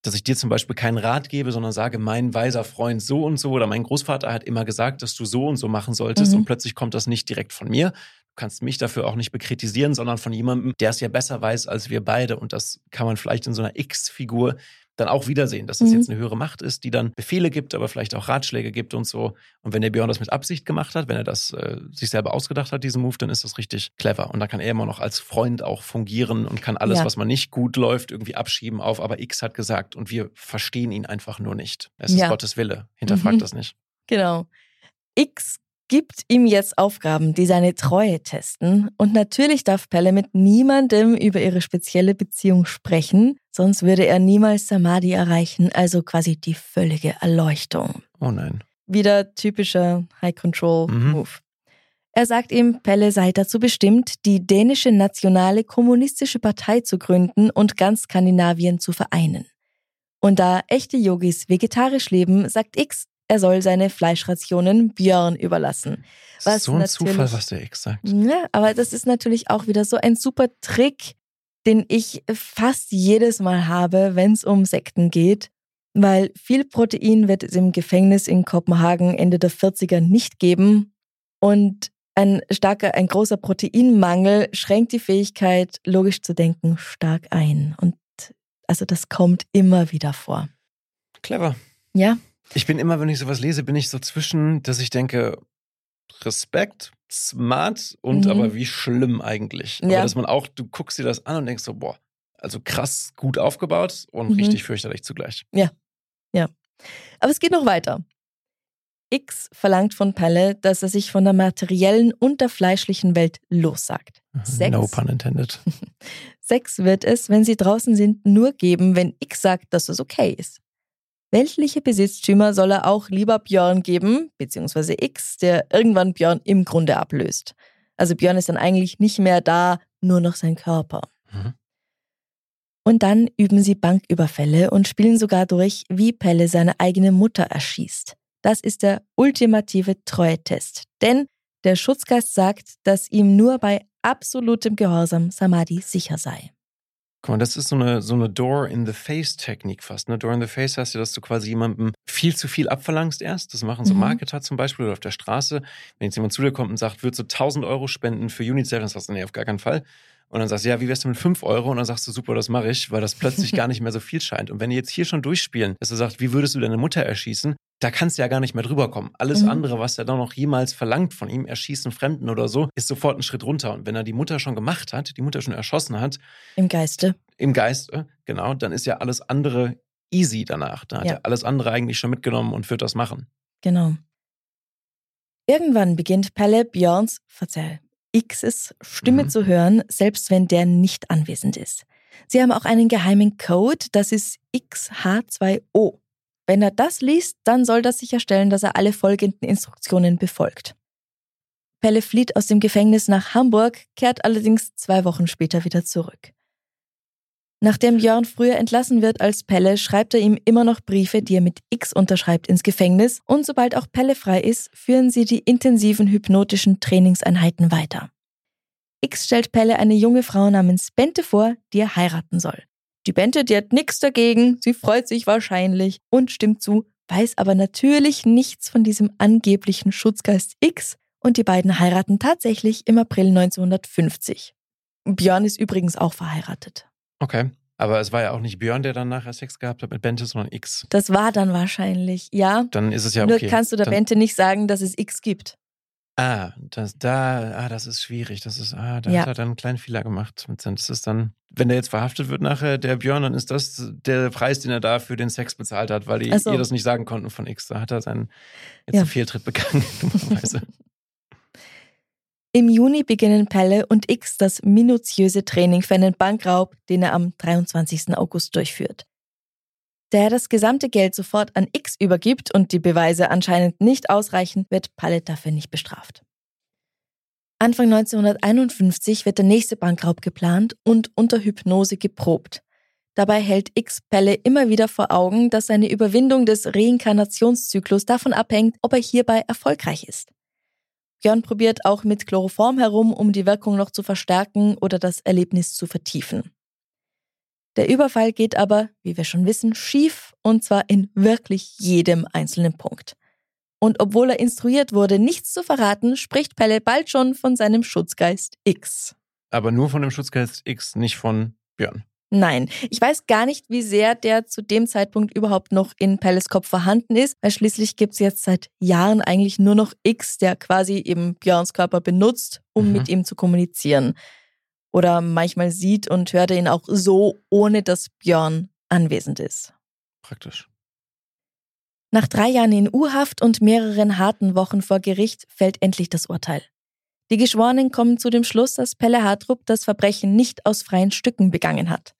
dass ich dir zum Beispiel keinen Rat gebe, sondern sage, mein weiser Freund so und so oder mein Großvater hat immer gesagt, dass du so und so machen solltest Mhm. und plötzlich kommt das nicht direkt von mir. Du kannst mich dafür auch nicht bekritisieren, sondern von jemandem, der es ja besser weiß als wir beide. Und das kann man vielleicht in so einer X-Figur dann auch wiedersehen, dass es Mhm. jetzt eine höhere Macht ist, die dann Befehle gibt, aber vielleicht auch Ratschläge gibt und so. Und wenn der Björn das mit Absicht gemacht hat, wenn er das äh, sich selber ausgedacht hat, diesen Move, dann ist das richtig clever. Und dann kann er immer noch als Freund auch fungieren und kann alles, Ja. was mal nicht gut läuft, irgendwie abschieben auf, aber X hat gesagt und wir verstehen ihn einfach nur nicht. Es Ja. ist Gottes Wille. Hinterfragt Mhm. das nicht. Genau. X gibt ihm jetzt Aufgaben, die seine Treue testen. Und natürlich darf Pelle mit niemandem über ihre spezielle Beziehung sprechen, sonst würde er niemals Samadhi erreichen, also quasi die völlige Erleuchtung. Oh nein. Wieder typischer High-Control-Move. Mhm. Er sagt ihm, Pelle sei dazu bestimmt, die dänische nationale kommunistische Partei zu gründen und ganz Skandinavien zu vereinen. Und da echte Yogis vegetarisch leben, sagt X, er soll seine Fleischrationen Björn überlassen. Was so ein natürlich- Zufall, was der X sagt. Ja, aber das ist natürlich auch wieder so ein super Trick, den ich fast jedes Mal habe, wenn es um Sekten geht. Weil viel Protein wird es im Gefängnis in Kopenhagen Ende der 40er nicht geben. Und ein starker, ein großer Proteinmangel schränkt die Fähigkeit, logisch zu denken, stark ein. Und also das kommt immer wieder vor. Clever. Ja, Ich bin immer, wenn ich sowas lese, bin ich so zwischen, dass ich denke, Respekt, smart und Mhm. aber wie schlimm eigentlich. Aber Ja. dass man auch, du guckst dir das an und denkst so, boah, also krass gut aufgebaut und Mhm. richtig fürchterlich zugleich. Aber es geht noch weiter. X verlangt von Pelle, dass er sich von der materiellen und der fleischlichen Welt lossagt. Sex? No pun intended. Sex wird es, wenn sie draußen sind, nur geben, wenn X sagt, dass es okay ist. Weltliche Besitztümer soll er auch lieber Björn geben, beziehungsweise X, der irgendwann Björn im Grunde ablöst. Also Björn ist dann eigentlich nicht mehr da, nur noch sein Körper. Mhm. Und dann üben sie Banküberfälle und spielen sogar durch, wie Pelle seine eigene Mutter erschießt. Das ist der ultimative Treue-Test. Denn der Schutzgeist sagt, dass ihm nur bei absolutem Gehorsam Samadhi sicher sei. Guck mal, das ist so eine, so eine Door-in-the-Face-Technik fast. Ne? Door-in-the-Face heißt ja, dass du quasi jemandem viel zu viel abverlangst erst. Das machen so Mhm. Marketer zum Beispiel oder auf der Straße. Wenn jetzt jemand zu dir kommt und sagt, würdest du 1000 Euro spenden für UNICEF, dann sagst du, nee, auf gar keinen Fall. Und dann sagst du, ja, wie wär's denn mit 5 Euro? Und dann sagst du, super, das mache ich, weil das plötzlich gar nicht mehr so viel scheint. Und wenn die jetzt hier schon durchspielen, dass du sagst, wie würdest du deine Mutter erschießen? Da kannst du ja gar nicht mehr drüber kommen. Alles Mhm. andere, was er dann noch jemals verlangt von ihm, erschießen Fremden oder so, ist sofort ein Schritt runter. Und wenn er die Mutter schon gemacht hat, die Mutter schon erschossen hat, Im Geiste. im Geist, äh, genau, dann ist ja alles andere easy danach. Da hat Ja. er alles andere eigentlich schon mitgenommen und wird das machen. Genau. Irgendwann beginnt Pelle Björns, verzeih, X's Stimme Mhm. zu hören, selbst wenn der nicht anwesend ist. Sie haben auch einen geheimen Code, das ist XH2O. Wenn er das liest, dann soll das sicherstellen, dass er alle folgenden Instruktionen befolgt. Pelle flieht aus dem Gefängnis nach Hamburg, kehrt allerdings zwei Wochen später wieder zurück. Nachdem Björn früher entlassen wird als Pelle, schreibt er ihm immer noch Briefe, die er mit X unterschreibt, ins Gefängnis und sobald auch Pelle frei ist, führen sie die intensiven hypnotischen Trainingseinheiten weiter. X stellt Pelle eine junge Frau namens Bente vor, die er heiraten soll. Die Bente, die hat nichts dagegen, sie freut sich wahrscheinlich und stimmt zu, weiß aber natürlich nichts von diesem angeblichen Schutzgeist X und die beiden heiraten tatsächlich im April 1950. Björn ist übrigens auch verheiratet. Okay. Aber es war ja auch nicht Björn, der dann nachher Sex gehabt hat mit Bente, sondern X. Das war dann wahrscheinlich, ja. Dann ist es ja Nur okay. kannst du der dann, Bente nicht sagen, dass es X gibt. Ah, das, da, ah, das ist schwierig. Das ist, ah, da Ja. hat er dann einen kleinen Fehler gemacht. Das ist dann, wenn der jetzt verhaftet wird nachher, der Björn, dann ist das der Preis, den er da für den Sex bezahlt hat, weil die so. ihr das nicht sagen konnten von X. Da hat er seinen jetzt Ja. einen Fehltritt begangen, dummerweise. Im Juni beginnen Pelle und X das minutiöse Training für einen Bankraub, den er am 23. August durchführt. Da er das gesamte Geld sofort an X übergibt und die Beweise anscheinend nicht ausreichen, wird Palle dafür nicht bestraft. Anfang 1951 wird der nächste Bankraub geplant und unter Hypnose geprobt. Dabei hält X Pelle immer wieder vor Augen, dass seine Überwindung des Reinkarnationszyklus davon abhängt, ob er hierbei erfolgreich ist. Björn probiert auch mit Chloroform herum, um die Wirkung noch zu verstärken oder das Erlebnis zu vertiefen. Der Überfall geht aber, wie wir schon wissen, schief und zwar in wirklich jedem einzelnen Punkt. Und obwohl er instruiert wurde, nichts zu verraten, spricht Pelle bald schon von seinem Schutzgeist X. Aber nur von dem Schutzgeist X, nicht von Björn. Nein, ich weiß gar nicht, wie sehr der zu dem Zeitpunkt überhaupt noch in Pelles Kopf vorhanden ist, weil schließlich gibt's jetzt seit Jahren eigentlich nur noch X, der quasi eben Björns Körper benutzt, um Mhm. mit ihm zu kommunizieren. Oder manchmal sieht und hört er ihn auch so, ohne dass Björn anwesend ist. Praktisch. Nach drei Jahren in U-Haft und mehreren harten Wochen vor Gericht fällt endlich das Urteil. Die Geschworenen kommen zu dem Schluss, dass Pelle Hartrup das Verbrechen nicht aus freien Stücken begangen hat.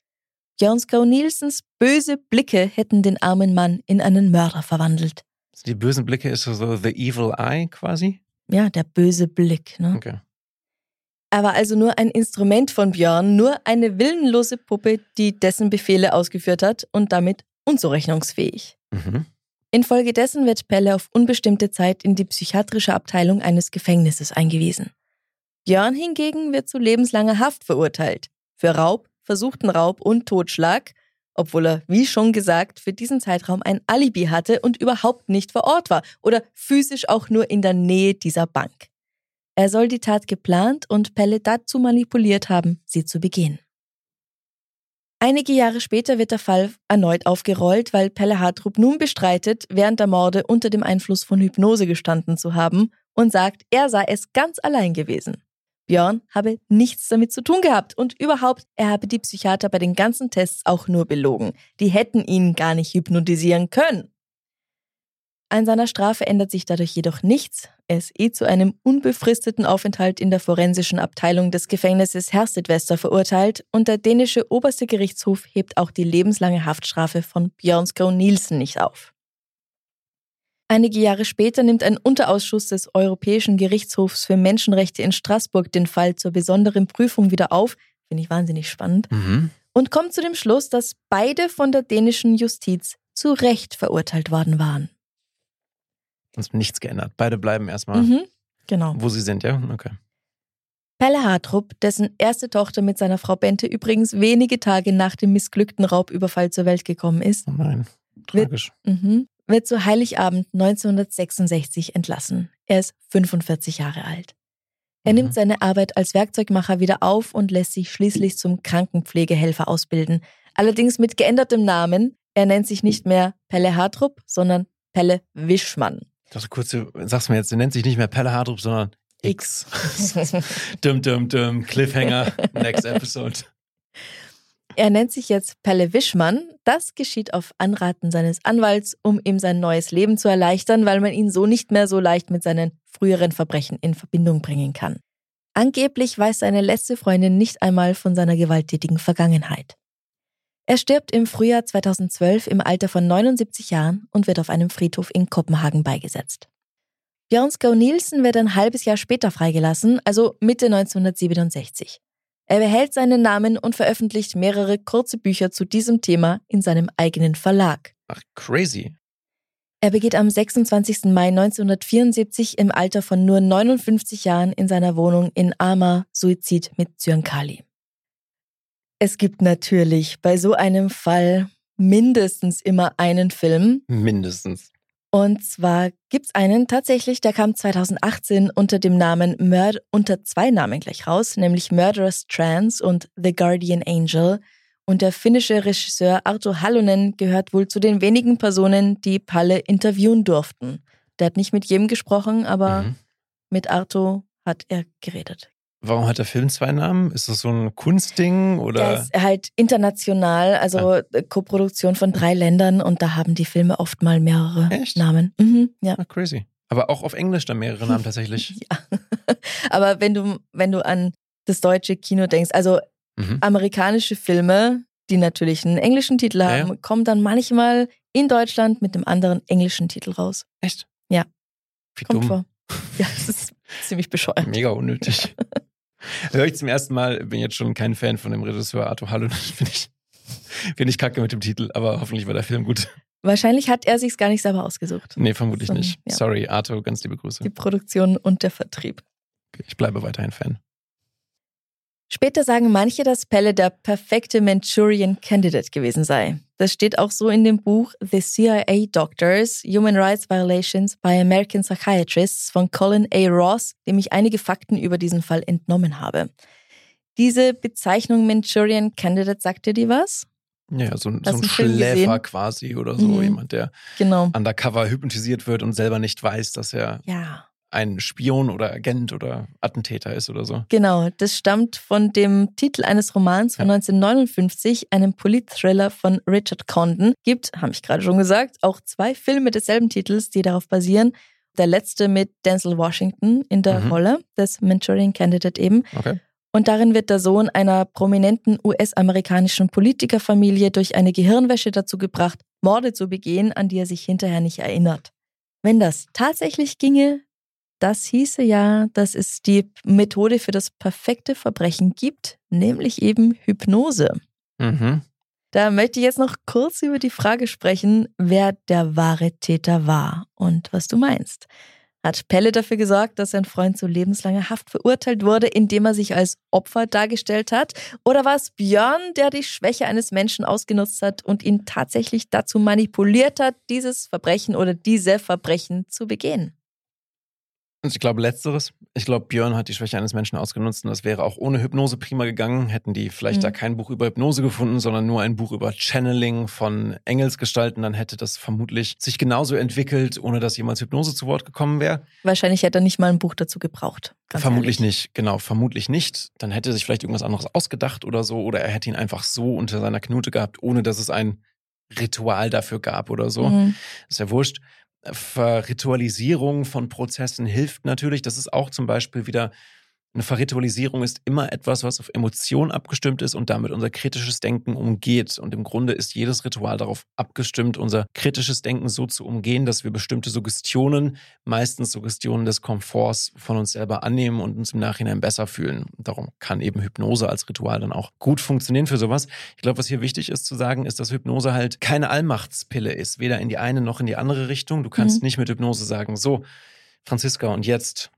Björn Skau Nielsens böse Blicke hätten den armen Mann in einen Mörder verwandelt. Die bösen Blicke ist so, so The Evil Eye quasi. Ja, der böse Blick. Ne? Okay. Er war also nur ein Instrument von Björn, nur eine willenlose Puppe, die dessen Befehle ausgeführt hat und damit unzurechnungsfähig. Mhm. Infolgedessen wird Pelle auf unbestimmte Zeit in die psychiatrische Abteilung eines Gefängnisses eingewiesen. Björn hingegen wird zu lebenslanger Haft verurteilt. Für Raub, versuchten Raub und Totschlag, obwohl er, wie schon gesagt, für diesen Zeitraum ein Alibi hatte und überhaupt nicht vor Ort war oder physisch auch nur in der Nähe dieser Bank. Er soll die Tat geplant und Pelle dazu manipuliert haben, sie zu begehen. Einige Jahre später wird der Fall erneut aufgerollt, weil Pelle Hartrup nun bestreitet, während der Morde unter dem Einfluss von Hypnose gestanden zu haben und sagt, er sei es ganz allein gewesen. Björn habe nichts damit zu tun gehabt und überhaupt, er habe die Psychiater bei den ganzen Tests auch nur belogen. Die hätten ihn gar nicht hypnotisieren können. An seiner Strafe ändert sich dadurch jedoch nichts. Er ist eh zu einem unbefristeten Aufenthalt in der forensischen Abteilung des Gefängnisses Herstedwester verurteilt und der dänische oberste Gerichtshof hebt auch die lebenslange Haftstrafe von Björn Skov Nielsen nicht auf. Einige Jahre später nimmt ein Unterausschuss des Europäischen Gerichtshofs für Menschenrechte in Straßburg den Fall zur besonderen Prüfung wieder auf, finde ich wahnsinnig spannend, Mhm. und kommt zu dem Schluss, dass beide von der dänischen Justiz zu Recht verurteilt worden waren. Sonst nichts geändert. Beide bleiben erstmal, Mhm, genau. wo sie sind, ja? Okay. Pelle Hartrup, dessen erste Tochter mit seiner Frau Bente übrigens wenige Tage nach dem missglückten Raubüberfall zur Welt gekommen ist, Oh nein. Wird- Tragisch. mhm, wird zu Heiligabend 1966 entlassen. Er ist 45 Jahre alt. Er Mhm. nimmt seine Arbeit als Werkzeugmacher wieder auf und lässt sich schließlich zum Krankenpflegehelfer ausbilden. Allerdings mit geändertem Namen. Er nennt sich nicht mehr Pelle Hartrup, sondern Pelle Wischmann. Ich dachte kurz, du sagst mir jetzt, der nennt sich nicht mehr Pelle Hardrup, sondern X. dum, dum, dum. Cliffhanger. Next episode. Er nennt sich jetzt Pelle Wischmann. Das geschieht auf Anraten seines Anwalts, um ihm sein neues Leben zu erleichtern, weil man ihn so nicht mehr so leicht mit seinen früheren Verbrechen in Verbindung bringen kann. Angeblich weiß seine letzte Freundin nicht einmal von seiner gewalttätigen Vergangenheit. Er stirbt im Frühjahr 2012 im Alter von 79 Jahren und wird auf einem Friedhof in Kopenhagen beigesetzt. Björn Skau Nielsen wird ein halbes Jahr später freigelassen, also Mitte 1967. Er behält seinen Namen und veröffentlicht mehrere kurze Bücher zu diesem Thema in seinem eigenen Verlag. Ach, crazy. Er begeht am 26. Mai 1974 im Alter von nur 59 Jahren in seiner Wohnung in Amar Suizid mit Zyankali. Es gibt natürlich bei so einem Fall mindestens immer einen Film. Mindestens. Und zwar gibt's einen tatsächlich, der kam 2018 unter dem Namen Murder, unter zwei Namen gleich raus, nämlich Murderous Trans und The Guardian Angel. Und der finnische Regisseur Arto Hallonen gehört wohl zu den wenigen Personen, die Palle interviewen durften. Der hat nicht mit jedem gesprochen, aber Mhm. mit Arto hat er geredet. Warum hat der Film zwei Namen? Ist das so ein Kunstding Der oder? ist halt international, also äh, Koproduktion von drei Ländern und da haben die Filme oft mal mehrere Echt? Namen. Mhm, ja. Ah, crazy. Aber auch auf Englisch dann mehrere Namen tatsächlich. ja. Aber wenn du, wenn du an das deutsche Kino denkst, also Mhm. amerikanische Filme, die natürlich einen englischen Titel Ja, haben, ja. kommen dann manchmal in Deutschland mit einem anderen englischen Titel raus. Echt? Ja. Wie Kommt dumm. vor. Ja, das ist ziemlich bescheuert. Mega unnötig. Höre ich zum ersten Mal, bin jetzt schon kein Fan von dem Regisseur Arthur Hallo. Finde ich, find ich kacke mit dem Titel, aber hoffentlich war der Film gut. Wahrscheinlich hat er sich's gar nicht selber ausgesucht. Nee, vermutlich So, nicht. ja. Sorry, Arthur, ganz liebe Grüße. Die Produktion und der Vertrieb. Ich bleibe weiterhin Fan. Später sagen manche, dass Pelle der perfekte Manchurian Candidate gewesen sei. Das steht auch so in dem Buch The CIA Doctors, Human Rights Violations by American Psychiatrists von Colin A. Ross, dem ich einige Fakten über diesen Fall entnommen habe. Diese Bezeichnung Manchurian Candidate, sagt dir die was? Ja, so, ein- so ein Schläfer gesehen? quasi oder so. Mhm. Jemand, der Genau. undercover hypnotisiert wird und selber nicht weiß, dass er Ja. Ein Spion oder Agent oder Attentäter ist oder so. Genau, das stammt von dem Titel eines Romans von Ja. 1959, einem Polit-Thriller von Richard Condon. Gibt, habe ich gerade schon gesagt, auch zwei Filme desselben Titels, die darauf basieren. Der letzte mit Denzel Washington in der Mhm. Rolle des Manchurian Candidate eben. Okay. Und darin wird der Sohn einer prominenten US-amerikanischen Politikerfamilie durch eine Gehirnwäsche dazu gebracht, Morde zu begehen, an die er sich hinterher nicht erinnert. Wenn das tatsächlich ginge, das hieße ja, dass es die Methode für das perfekte Verbrechen gibt, nämlich eben Hypnose. Mhm. Da möchte ich jetzt noch kurz über die Frage sprechen, wer der wahre Täter war und was du meinst. Hat Pelle dafür gesorgt, dass sein Freund zu lebenslanger Haft verurteilt wurde, indem er sich als Opfer dargestellt hat? Oder war es Björn, der die Schwäche eines Menschen ausgenutzt hat und ihn tatsächlich dazu manipuliert hat, dieses Verbrechen oder diese Verbrechen zu begehen? Und ich glaube, letzteres. Ich glaube, Björn hat die Schwäche eines Menschen ausgenutzt und das wäre auch ohne Hypnose prima gegangen. Hätten die vielleicht Mhm. da kein Buch über Hypnose gefunden, sondern nur ein Buch über Channeling von Engelsgestalten, dann hätte das vermutlich sich genauso entwickelt, ohne dass jemals Hypnose zu Wort gekommen wäre. Wahrscheinlich hätte er nicht mal ein Buch dazu gebraucht. vermutlich ehrlich. nicht, genau, vermutlich nicht. Dann hätte er sich vielleicht irgendwas anderes ausgedacht oder so, oder er hätte ihn einfach so unter seiner Knute gehabt, ohne dass es ein Ritual dafür gab oder so. Mhm. ist ja wurscht. Verritualisierung von Prozessen hilft natürlich. Das ist auch zum Beispiel wieder eine Verritualisierung ist immer etwas, was auf Emotionen abgestimmt ist und damit unser kritisches Denken umgeht. Und im Grunde ist jedes Ritual darauf abgestimmt, unser kritisches Denken so zu umgehen, dass wir bestimmte Suggestionen, meistens Suggestionen des Komforts von uns selber annehmen und uns im Nachhinein besser fühlen. Darum kann eben Hypnose als Ritual dann auch gut funktionieren für sowas. Ich glaube, was hier wichtig ist zu sagen, ist, dass Hypnose halt keine Allmachtspille ist, weder in die eine noch in die andere Richtung. Du kannst Mhm. nicht mit Hypnose sagen, so, Franziska, und jetzt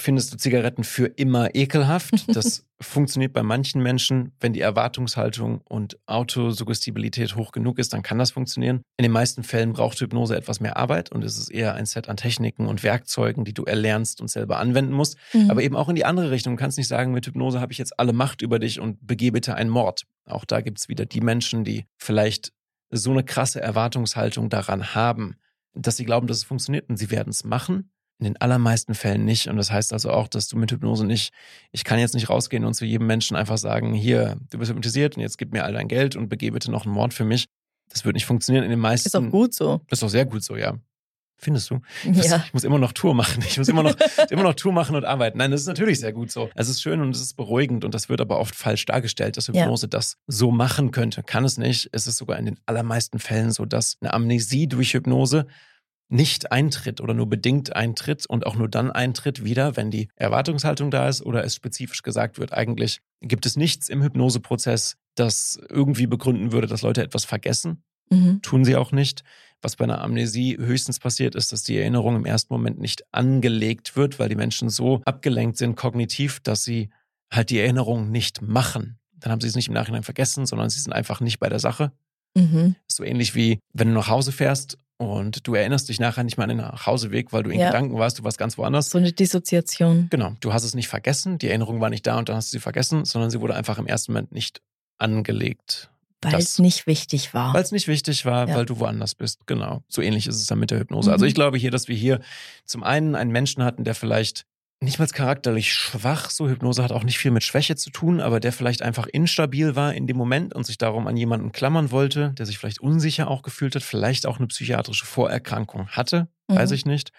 findest du Zigaretten für immer ekelhaft. Das funktioniert bei manchen Menschen, wenn die Erwartungshaltung und Autosuggestibilität hoch genug ist, dann kann das funktionieren. In den meisten Fällen braucht Hypnose etwas mehr Arbeit und es ist eher ein Set an Techniken und Werkzeugen, die du erlernst und selber anwenden musst. Mhm. Aber eben auch in die andere Richtung. Du kannst nicht sagen, mit Hypnose habe ich jetzt alle Macht über dich und begeh bitte einen Mord. Auch da gibt es wieder die Menschen, die vielleicht so eine krasse Erwartungshaltung daran haben, dass sie glauben, dass es funktioniert und sie werden es machen. In den allermeisten Fällen nicht. Und das heißt also auch, dass du mit Hypnose nicht, ich kann jetzt nicht rausgehen und zu jedem Menschen einfach sagen, hier, du bist hypnotisiert und jetzt gib mir all dein Geld und begeh bitte noch einen Mord für mich. Das wird nicht funktionieren. In den meisten. ist auch gut so. Ist auch sehr gut so, ja. Findest du? Ich muss, Ja. ich muss immer noch Tour machen. Ich muss immer noch, immer noch Tour machen und arbeiten. Nein, das ist natürlich sehr gut so. Es ist schön und es ist beruhigend und das wird aber oft falsch dargestellt, dass Ja. Hypnose das so machen könnte. Kann es nicht. Es ist sogar in den allermeisten Fällen so, dass eine Amnesie durch Hypnose nicht eintritt oder nur bedingt eintritt und auch nur dann eintritt wieder, wenn die Erwartungshaltung da ist oder es spezifisch gesagt wird. Eigentlich gibt es nichts im Hypnoseprozess, das irgendwie begründen würde, dass Leute etwas vergessen Mhm. tun sie auch nicht. Was bei einer Amnesie höchstens passiert, ist, dass die Erinnerung im ersten Moment nicht angelegt wird, weil die Menschen so abgelenkt sind kognitiv, dass sie halt die Erinnerung nicht machen. Dann haben sie es nicht im Nachhinein vergessen, sondern sie sind einfach nicht bei der Sache. Mhm. So ähnlich wie, wenn du nach Hause fährst und du erinnerst dich nachher nicht mal an den Nachhauseweg, weil du in Ja. Gedanken warst, du warst ganz woanders. So eine Dissoziation. Genau, du hast es nicht vergessen, die Erinnerung war nicht da und dann hast du sie vergessen, sondern sie wurde einfach im ersten Moment nicht angelegt. Weil es nicht wichtig war. Weil es nicht wichtig war, Ja. weil du woanders bist. Genau. So ähnlich ist es dann mit der Hypnose. Also Mhm. ich glaube hier, dass wir hier zum einen einen Menschen hatten, der vielleicht nicht mal charakterlich schwach, so Hypnose hat auch nicht viel mit Schwäche zu tun, aber der vielleicht einfach instabil war in dem Moment und sich darum an jemanden klammern wollte, der sich vielleicht unsicher auch gefühlt hat, vielleicht auch eine psychiatrische Vorerkrankung hatte, weiß Mhm. ich nicht,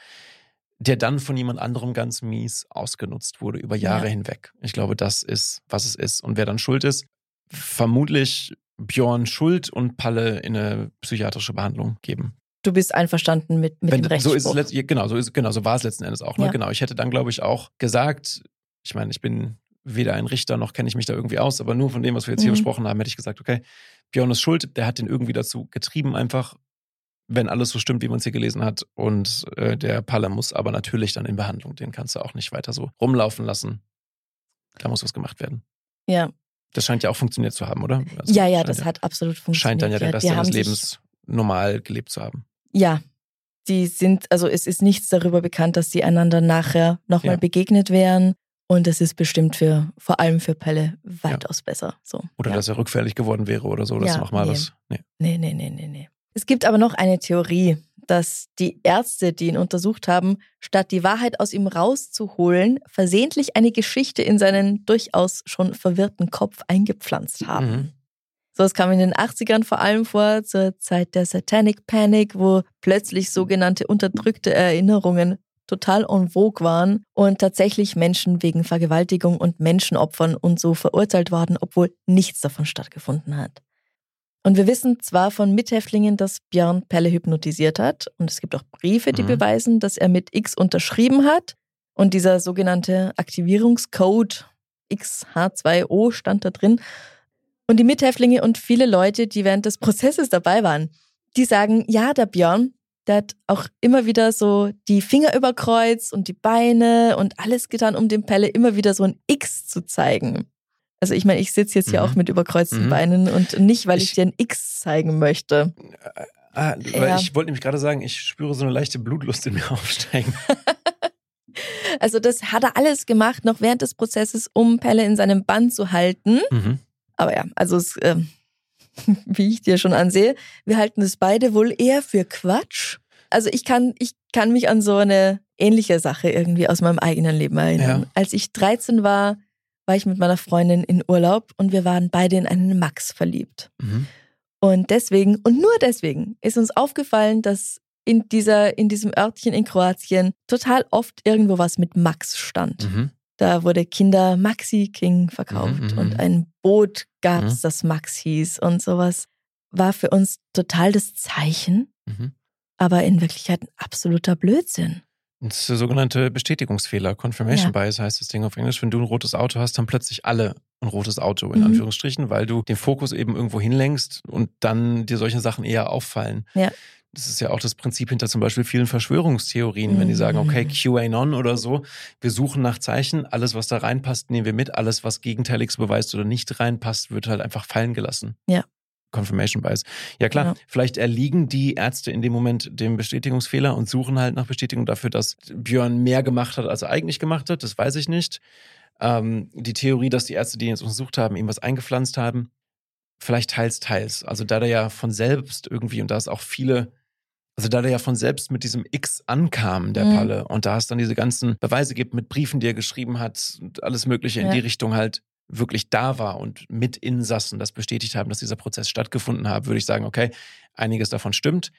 der dann von jemand anderem ganz mies ausgenutzt wurde über Jahre Ja. hinweg. Ich glaube, das ist, was es ist. Und wer dann schuld ist, vermutlich Björn Schuld und Palle in eine psychiatrische Behandlung geben. Du bist einverstanden mit, mit Wenn, dem so Rechtsspruch. ist es genau, so ist, genau, so war es letzten Endes auch. Ne? Ja. Genau. Ich hätte dann, glaube ich, auch gesagt, ich meine, ich bin weder ein Richter noch kenne ich mich da irgendwie aus, aber nur von dem, was wir jetzt hier Mhm. besprochen haben, hätte ich gesagt, okay, Björn ist schuld, der hat den irgendwie dazu getrieben, einfach, wenn alles so stimmt, wie man es hier gelesen hat. Und äh, der Palle muss aber natürlich dann in Behandlung. Den kannst du auch nicht weiter so rumlaufen lassen. Da muss was gemacht werden. ja. Das scheint ja auch funktioniert zu haben, oder? Also ja, ja, das hat absolut funktioniert. Scheint dann ja den Rest seines Lebens normal gelebt zu haben. Ja, die sind, also es ist nichts darüber bekannt, dass die einander nachher nochmal Ja. begegnet wären. Und es ist bestimmt für, vor allem für Pelle, weitaus besser. So. Oder ja. dass er rückfällig geworden wäre oder so. Das Ja, nochmal nee. was. Nee. Nee, nee, nee, nee, nee. Es gibt aber noch eine Theorie, dass die Ärzte, die ihn untersucht haben, statt die Wahrheit aus ihm rauszuholen, versehentlich eine Geschichte in seinen durchaus schon verwirrten Kopf eingepflanzt haben. Mhm. So, es kam in den 80ern vor allem vor, zur Zeit der Satanic Panic, wo plötzlich sogenannte unterdrückte Erinnerungen total en vogue waren und tatsächlich Menschen wegen Vergewaltigung und Menschenopfern und so verurteilt waren, obwohl nichts davon stattgefunden hat. Und wir wissen zwar von Mithäftlingen, dass Björn Pelle hypnotisiert hat und es gibt auch Briefe, die Mhm. beweisen, dass er mit X unterschrieben hat und dieser sogenannte Aktivierungscode XH2O stand da drin. Und die Mithäftlinge und viele Leute, die während des Prozesses dabei waren, die sagen, ja, der Björn, der hat auch immer wieder so die Finger überkreuzt und die Beine und alles getan, um dem Pelle immer wieder so ein X zu zeigen. Also ich meine, ich sitze jetzt hier Mhm. auch mit überkreuzten Mhm. Beinen und nicht, weil ich, Ich- dir ein X zeigen möchte. Ah, weil Ja. ich wollte nämlich gerade sagen, ich spüre so eine leichte Blutlust in mir aufsteigen. Also das hat er alles gemacht, noch während des Prozesses, um Pelle in seinem Bann zu halten. Mhm. Aber ja, also es, ähm, wie ich dir schon ansehe, wir halten es beide wohl eher für Quatsch. Also ich kann, ich kann mich an so eine ähnliche Sache irgendwie aus meinem eigenen Leben erinnern. Ja. Als ich 13 war, war ich mit meiner Freundin in Urlaub und wir waren beide in einen Max verliebt. Mhm. Und deswegen, und nur deswegen, ist uns aufgefallen, dass in dieser, in diesem Örtchen in Kroatien total oft irgendwo was mit Max stand. Mhm. Da wurde Kinder Maxi King verkauft Mhm, mhm. und ein Boot gab's, Mhm. das Max hieß und sowas. War für uns total das Zeichen, Mhm. aber in Wirklichkeit ein absoluter Blödsinn. Das ist der sogenannte Bestätigungsfehler. Confirmation Bias heißt das Ding auf Englisch. Wenn du ein rotes Auto hast, haben plötzlich alle ein rotes Auto, in Mhm. Anführungsstrichen, weil du den Fokus eben irgendwo hinlenkst und dann dir solche Sachen eher auffallen. Ja. Das ist ja auch das Prinzip hinter zum Beispiel vielen Verschwörungstheorien, wenn die sagen, Mhm. okay, QAnon oder so, wir suchen nach Zeichen, alles, was da reinpasst, nehmen wir mit, alles, was Gegenteiliges beweist oder nicht reinpasst, wird halt einfach fallen gelassen. Ja. Confirmation Bias. Ja klar, Ja. vielleicht erliegen die Ärzte in dem Moment dem Bestätigungsfehler und suchen halt nach Bestätigung dafür, dass Björn mehr gemacht hat, als er eigentlich gemacht hat. Das weiß ich nicht. Ähm, die Theorie, dass die Ärzte, die ihn jetzt untersucht haben, ihm was eingepflanzt haben, vielleicht teils, teils. Also da der ja von selbst irgendwie, und da ist auch viele, also da der ja von selbst mit diesem X ankam, der Mhm. Palle, und da es dann diese ganzen Beweise gibt mit Briefen, die er geschrieben hat und alles Mögliche in Ja. die Richtung halt wirklich da war und mit Insassen das bestätigt haben, dass dieser Prozess stattgefunden hat, würde ich sagen, okay, einiges davon stimmt.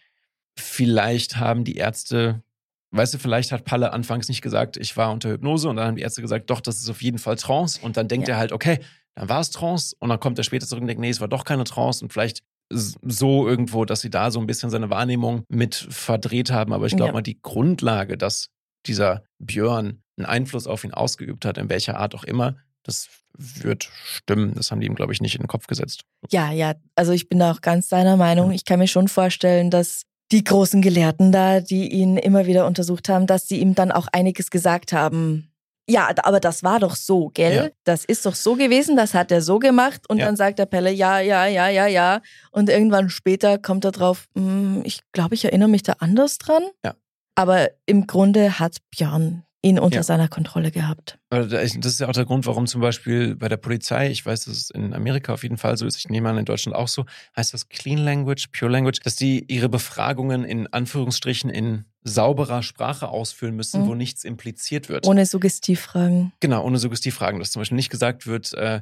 Vielleicht haben die Ärzte, weißt du, vielleicht hat Palle anfangs nicht gesagt, ich war unter Hypnose und dann haben die Ärzte gesagt, doch, das ist auf jeden Fall Trance und dann denkt Ja. er halt, okay, dann war es Trance und dann kommt er später zurück und denkt, nee, es war doch keine Trance und vielleicht so irgendwo, dass sie da so ein bisschen seine Wahrnehmung mit verdreht haben. Aber ich glaube Ja. mal, die Grundlage, dass dieser Björn einen Einfluss auf ihn ausgeübt hat, in welcher Art auch immer, das wird stimmen. Das haben die ihm, glaube ich, nicht in den Kopf gesetzt. Ja, ja, also ich bin da auch ganz deiner Meinung. Ich kann mir schon vorstellen, dass die großen Gelehrten da, die ihn immer wieder untersucht haben, dass sie ihm dann auch einiges gesagt haben, Ja, aber das war doch so, gell? Ja. Das ist doch so gewesen, das hat er so gemacht und Ja. dann sagt der Pelle, ja, ja, ja, ja, ja. Und irgendwann später kommt er drauf, "Hm, ich glaube, ich erinnere mich da anders dran. Ja. Aber im Grunde hat Björn ihn unter Ja. seiner Kontrolle gehabt. Das ist ja auch der Grund, warum zum Beispiel bei der Polizei, ich weiß, dass es in Amerika auf jeden Fall so ist, ich nehme an, in Deutschland auch so, heißt das Clean Language, Pure Language, dass die ihre Befragungen in Anführungsstrichen in sauberer Sprache ausfüllen müssen, Mhm. wo nichts impliziert wird. Ohne Suggestivfragen. Genau, ohne Suggestivfragen, dass zum Beispiel nicht gesagt wird, äh,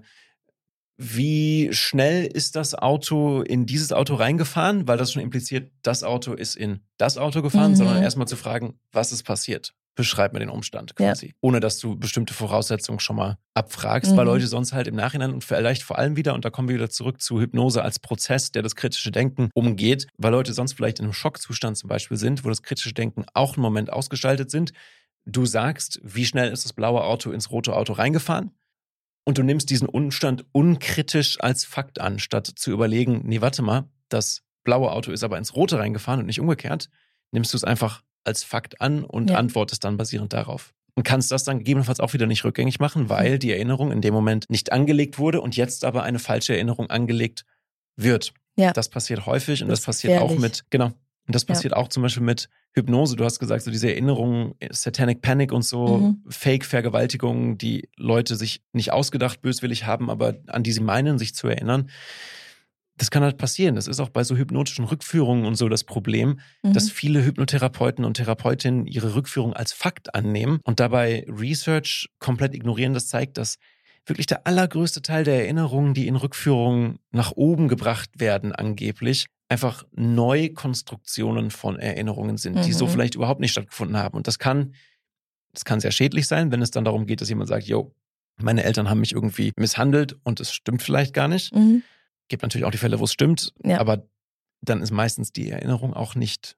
wie schnell ist das Auto in dieses Auto reingefahren, weil das schon impliziert, das Auto ist in das Auto gefahren, Mhm. sondern erstmal zu fragen, was ist passiert? Beschreib mir den Umstand Ja. quasi. Ohne dass du bestimmte Voraussetzungen schon mal abfragst, weil Mhm. Leute sonst halt im Nachhinein und vielleicht vor allem wieder, und da kommen wir wieder zurück zu Hypnose als Prozess, der das kritische Denken umgeht, weil Leute sonst vielleicht in einem Schockzustand zum Beispiel sind, wo das kritische Denken auch einen Moment ausgeschaltet sind. Du sagst, wie schnell ist das blaue Auto ins rote Auto reingefahren? Und du nimmst diesen Umstand unkritisch als Fakt an, statt zu überlegen, nee, warte mal, das blaue Auto ist aber ins rote reingefahren und nicht umgekehrt, nimmst du es einfach als Fakt an und Ja. antwortest dann basierend darauf. Und kannst das dann gegebenenfalls auch wieder nicht rückgängig machen, weil die Erinnerung in dem Moment nicht angelegt wurde und jetzt aber eine falsche Erinnerung angelegt wird. Ja. Das passiert häufig und Das das, passiert auch mit, genau. Und das Ja. passiert auch zum Beispiel mit Hypnose. Du hast gesagt, so diese Erinnerungen, Satanic Panic und so, Mhm. Fake-Vergewaltigungen, die Leute sich nicht ausgedacht böswillig haben, aber an die sie meinen, sich zu erinnern. Das kann halt passieren. Das ist auch bei so hypnotischen Rückführungen und so das Problem, Mhm. dass viele Hypnotherapeuten und Therapeutinnen ihre Rückführung als Fakt annehmen und dabei Research komplett ignorieren. Das zeigt, dass wirklich der allergrößte Teil der Erinnerungen, die in Rückführungen nach oben gebracht werden, angeblich, einfach Neukonstruktionen von Erinnerungen sind, die so Mhm. vielleicht überhaupt nicht stattgefunden haben. Und das kann, das kann sehr schädlich sein, wenn es dann darum geht, dass jemand sagt, yo, meine Eltern haben mich irgendwie misshandelt und es stimmt vielleicht gar nicht. Mhm. Gibt natürlich auch die Fälle, wo es stimmt, Ja. aber dann ist meistens die Erinnerung auch nicht,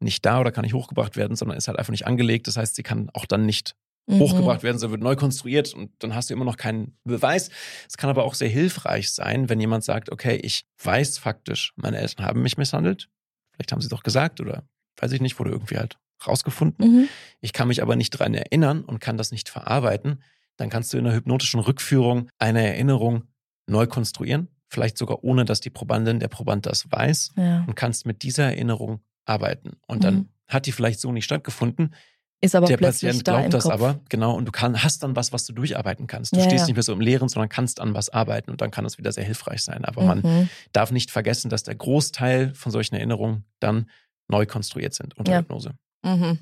nicht da oder kann nicht hochgebracht werden, sondern ist halt einfach nicht angelegt. Das heißt, sie kann auch dann nicht Mhm. hochgebracht werden, sondern wird neu konstruiert und dann hast du immer noch keinen Beweis. Es kann aber auch sehr hilfreich sein, wenn jemand sagt, okay, ich weiß faktisch, meine Eltern haben mich misshandelt. Vielleicht haben sie es doch gesagt oder weiß ich nicht, wurde irgendwie halt rausgefunden. Mhm. Ich kann mich aber nicht dran erinnern und kann das nicht verarbeiten. Dann kannst du in einer hypnotischen Rückführung eine Erinnerung neu konstruieren, vielleicht sogar ohne, dass die Probandin, der Proband das weiß Ja. und kannst mit dieser Erinnerung arbeiten. Und dann Mhm. hat die vielleicht so nicht stattgefunden. Ist aber der Patient da glaubt im das Kopf. aber, genau, und du kann, hast dann was, was du durcharbeiten kannst. Du Ja, stehst ja. nicht mehr so im Leeren, sondern kannst an was arbeiten und dann kann das wieder sehr hilfreich sein. Aber man Mhm. darf nicht vergessen, dass der Großteil von solchen Erinnerungen dann neu konstruiert sind unter. Hypnose. Mhm.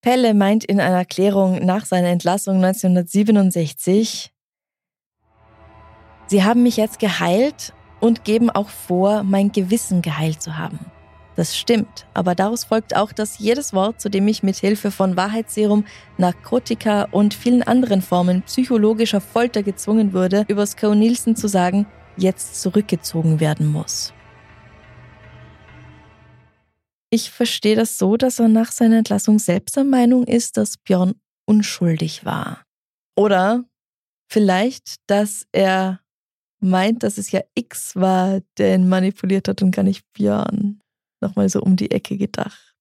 Pelle meint in einer Erklärung nach seiner Entlassung 1967, Sie haben mich jetzt geheilt und geben auch vor, mein Gewissen geheilt zu haben. Das stimmt, aber daraus folgt auch, dass jedes Wort, zu dem ich mit Hilfe von Wahrheitsserum, Narkotika und vielen anderen Formen psychologischer Folter gezwungen wurde, über Sco Nielsen zu sagen, jetzt zurückgezogen werden muss. Ich verstehe das so, dass er nach seiner Entlassung selbst der Meinung ist, dass Björn unschuldig war. Oder vielleicht, dass er meint, dass es ja X war, der ihn manipuliert hat und gar nicht Björn. Nochmal so um die Ecke gedacht.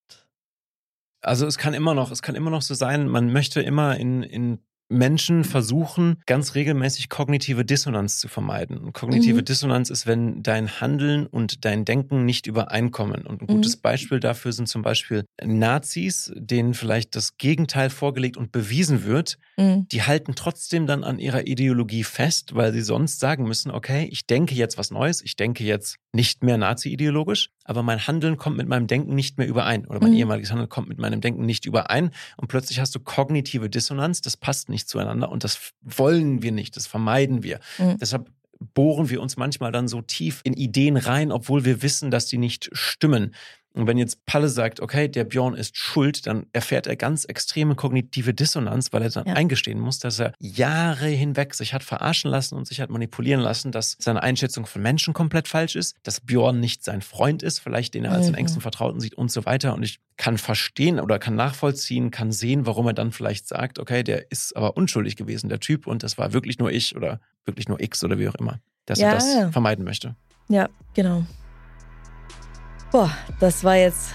Also es kann immer noch, es kann immer noch so sein, man möchte immer in, in Menschen versuchen, ganz regelmäßig kognitive Dissonanz zu vermeiden. Kognitive Mhm. Dissonanz ist, wenn dein Handeln und dein Denken nicht übereinkommen. Und ein gutes Mhm. Beispiel dafür sind zum Beispiel Nazis, denen vielleicht das Gegenteil vorgelegt und bewiesen wird, Mhm. die halten trotzdem dann an ihrer Ideologie fest, weil sie sonst sagen müssen, okay, ich denke jetzt was Neues, ich denke jetzt nicht mehr nazi-ideologisch, aber mein Handeln kommt mit meinem Denken nicht mehr überein oder mein Mhm. ehemaliges Handeln kommt mit meinem Denken nicht überein und plötzlich hast du kognitive Dissonanz, das passt nicht zueinander und das wollen wir nicht, das vermeiden wir. Mhm. Deshalb bohren wir uns manchmal dann so tief in Ideen rein, obwohl wir wissen, dass die nicht stimmen. Und wenn jetzt Palle sagt, okay, der Björn ist schuld, dann erfährt er ganz extreme kognitive Dissonanz, weil er dann Ja. eingestehen muss, dass er Jahre hinweg sich hat verarschen lassen und sich hat manipulieren lassen, dass seine Einschätzung von Menschen komplett falsch ist, dass Björn nicht sein Freund ist, vielleicht den er als Mhm. den engsten Vertrauten sieht und so weiter. Und ich kann verstehen oder kann nachvollziehen, kann sehen, warum er dann vielleicht sagt, okay, der ist aber unschuldig gewesen, der Typ, und das war wirklich nur ich oder wirklich nur X oder wie auch immer, dass Ja, er das vermeiden möchte. Ja, genau. Boah, das war jetzt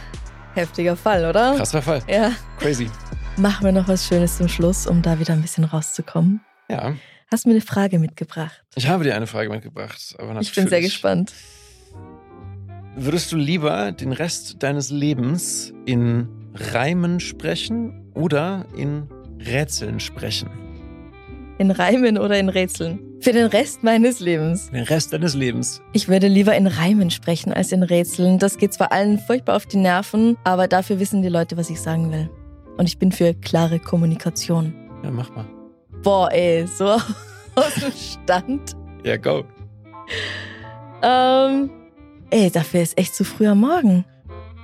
heftiger Fall, oder? Krasser Fall. Ja. Crazy. machen wir noch was Schönes zum Schluss, um da wieder ein bisschen rauszukommen. Ja, Hast du mir eine Frage mitgebracht? ich habe dir eine Frage mitgebracht. Aber Ich bin sehr gespannt. Würdest du lieber den Rest deines Lebens in Reimen sprechen oder in Rätseln sprechen? In Reimen oder in Rätseln? Für den Rest meines Lebens. Den Rest deines Lebens. Ich würde lieber in Reimen sprechen als in Rätseln. Das geht zwar allen furchtbar auf die Nerven, aber dafür wissen die Leute, was ich sagen will. Und ich bin für klare Kommunikation. Ja, mach mal. Boah, ey, so aus dem Stand. Ja, go. Ähm, ey, dafür ist echt zu früh am Morgen.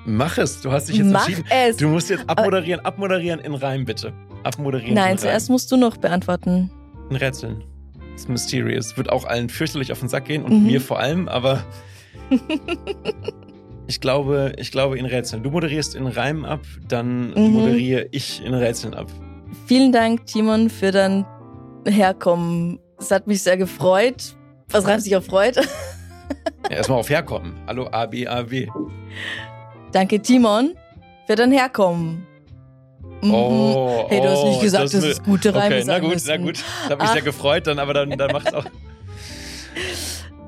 Mach es. Du hast dich jetzt Mach entschieden. es. Du musst jetzt abmoderieren, abmoderieren in Reim, bitte. Abmoderieren Nein, in zuerst musst du noch beantworten. In Rätseln. Das ist mysterious. Wird auch allen fürchterlich auf den Sack gehen und Mhm. mir vor allem, aber ich glaube, ich glaube in Rätseln. Du moderierst in Reim ab, dann Mhm. moderiere ich in Rätseln ab. Vielen Dank, Timon, für dein Herkommen. Es hat mich sehr gefreut. Was reimt sich auf freut? Ja, erstmal auf Herkommen. Hallo A, B, A, W. Danke, Timon, für dein Herkommen. Mhm. Oh, Hey, du hast nicht oh, gesagt, das dass es gute Reime Okay, na gut, müssen. na gut. Ich habe mich Ach. sehr gefreut, dann, aber dann, dann macht's auch.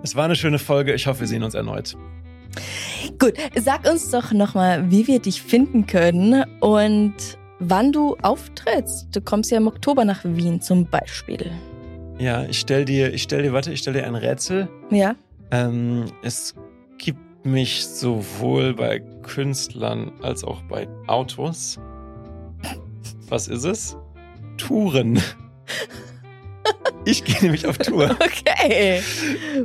Es war eine schöne Folge. Ich hoffe, wir sehen uns erneut. Gut, sag uns doch nochmal, wie wir dich finden können und wann du auftrittst. Du kommst ja im Oktober nach Wien zum Beispiel. Ja, ich stell dir, ich stell dir, warte, ich stell dir ein Rätsel. Ja? Ähm, es gibt mich sowohl bei Künstlern als auch bei Autos. Was ist es? Touren. Ich gehe nämlich auf Tour. Okay.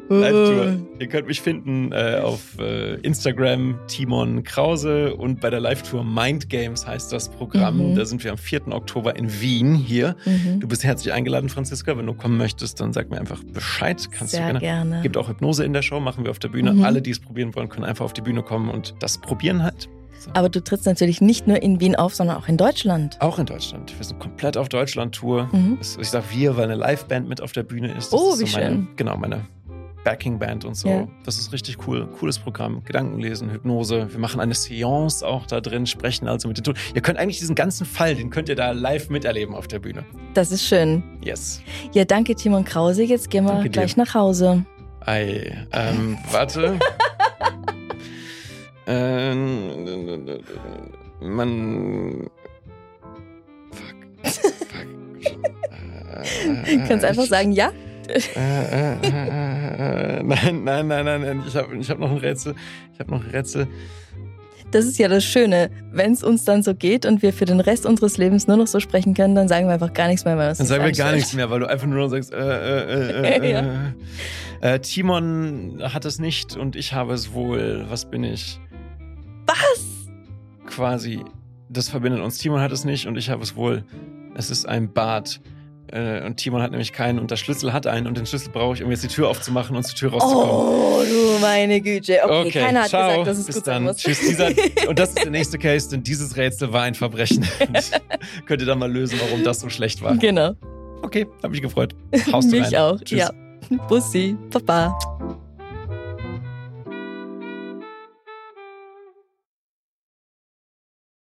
Live-Tour. Ihr könnt mich finden äh, auf äh, Instagram Timon Krause und bei der Live-Tour Mind Games heißt das Programm. Mhm. Da sind wir am 4. Oktober in Wien hier. Mhm. Du bist herzlich eingeladen, Franziska. Wenn du kommen möchtest, dann sag mir einfach Bescheid. Kannst Sehr du gerne. gerne. Gibt auch Hypnose in der Show, machen wir auf der Bühne. Mhm. Alle, die es probieren wollen, können einfach auf die Bühne kommen und das probieren halt. So. Aber du trittst natürlich nicht nur in Wien auf, sondern auch in Deutschland. Auch in Deutschland. Wir sind komplett auf Deutschland-Tour. Mhm. Ich sag wir, weil eine Liveband mit auf der Bühne ist. Das Oh, ist wie so meine, schön. Genau, meine Backing-Band und so. Ja. Das ist richtig cool. Cooles Programm. Gedankenlesen, Hypnose. Wir machen eine Seance auch da drin, sprechen also mit den Toten. Ihr könnt eigentlich diesen ganzen Fall, den könnt ihr da live miterleben auf der Bühne. Das ist schön. Yes. Ja, danke, Timon Krause. Jetzt gehen wir Danke dir. gleich nach Hause. Ei, ähm, warte. ähm, man. Fuck. Fuck. Äh, Kannst einfach sagen, ja? Äh, äh, äh, äh, nein, nein, nein, nein, nein. Ich habe ich hab noch ein Rätsel. Ich habe noch ein Rätsel. Das ist ja das Schöne. Wenn es uns dann so geht und wir für den Rest unseres Lebens nur noch so sprechen können, dann sagen wir einfach gar nichts mehr. Weil Dann sagen wir gar nichts mehr, weil du einfach nur noch sagst, äh, äh, äh, äh, Ja. äh. äh, Timon hat es nicht und ich habe es wohl. Was bin ich? Was? Quasi. Das verbindet uns. Timon hat es nicht und ich habe es wohl. Es ist ein Bad. Äh, und Timon hat nämlich keinen und der Schlüssel hat einen und den Schlüssel brauche ich, um jetzt die Tür aufzumachen und zur Tür rauszukommen. Oh, du meine Güte. Okay, keiner hat ciao. gesagt, dass es Bis gut dann. sein muss. Tschüss. Dieser, und das ist der nächste Case, denn dieses Rätsel war ein Verbrechen. Könnt ihr dann mal lösen, warum das so schlecht war. Genau. Okay, hab mich gefreut. Haust du Mich rein. auch. Tschüss. Ja. Bussi. Papa.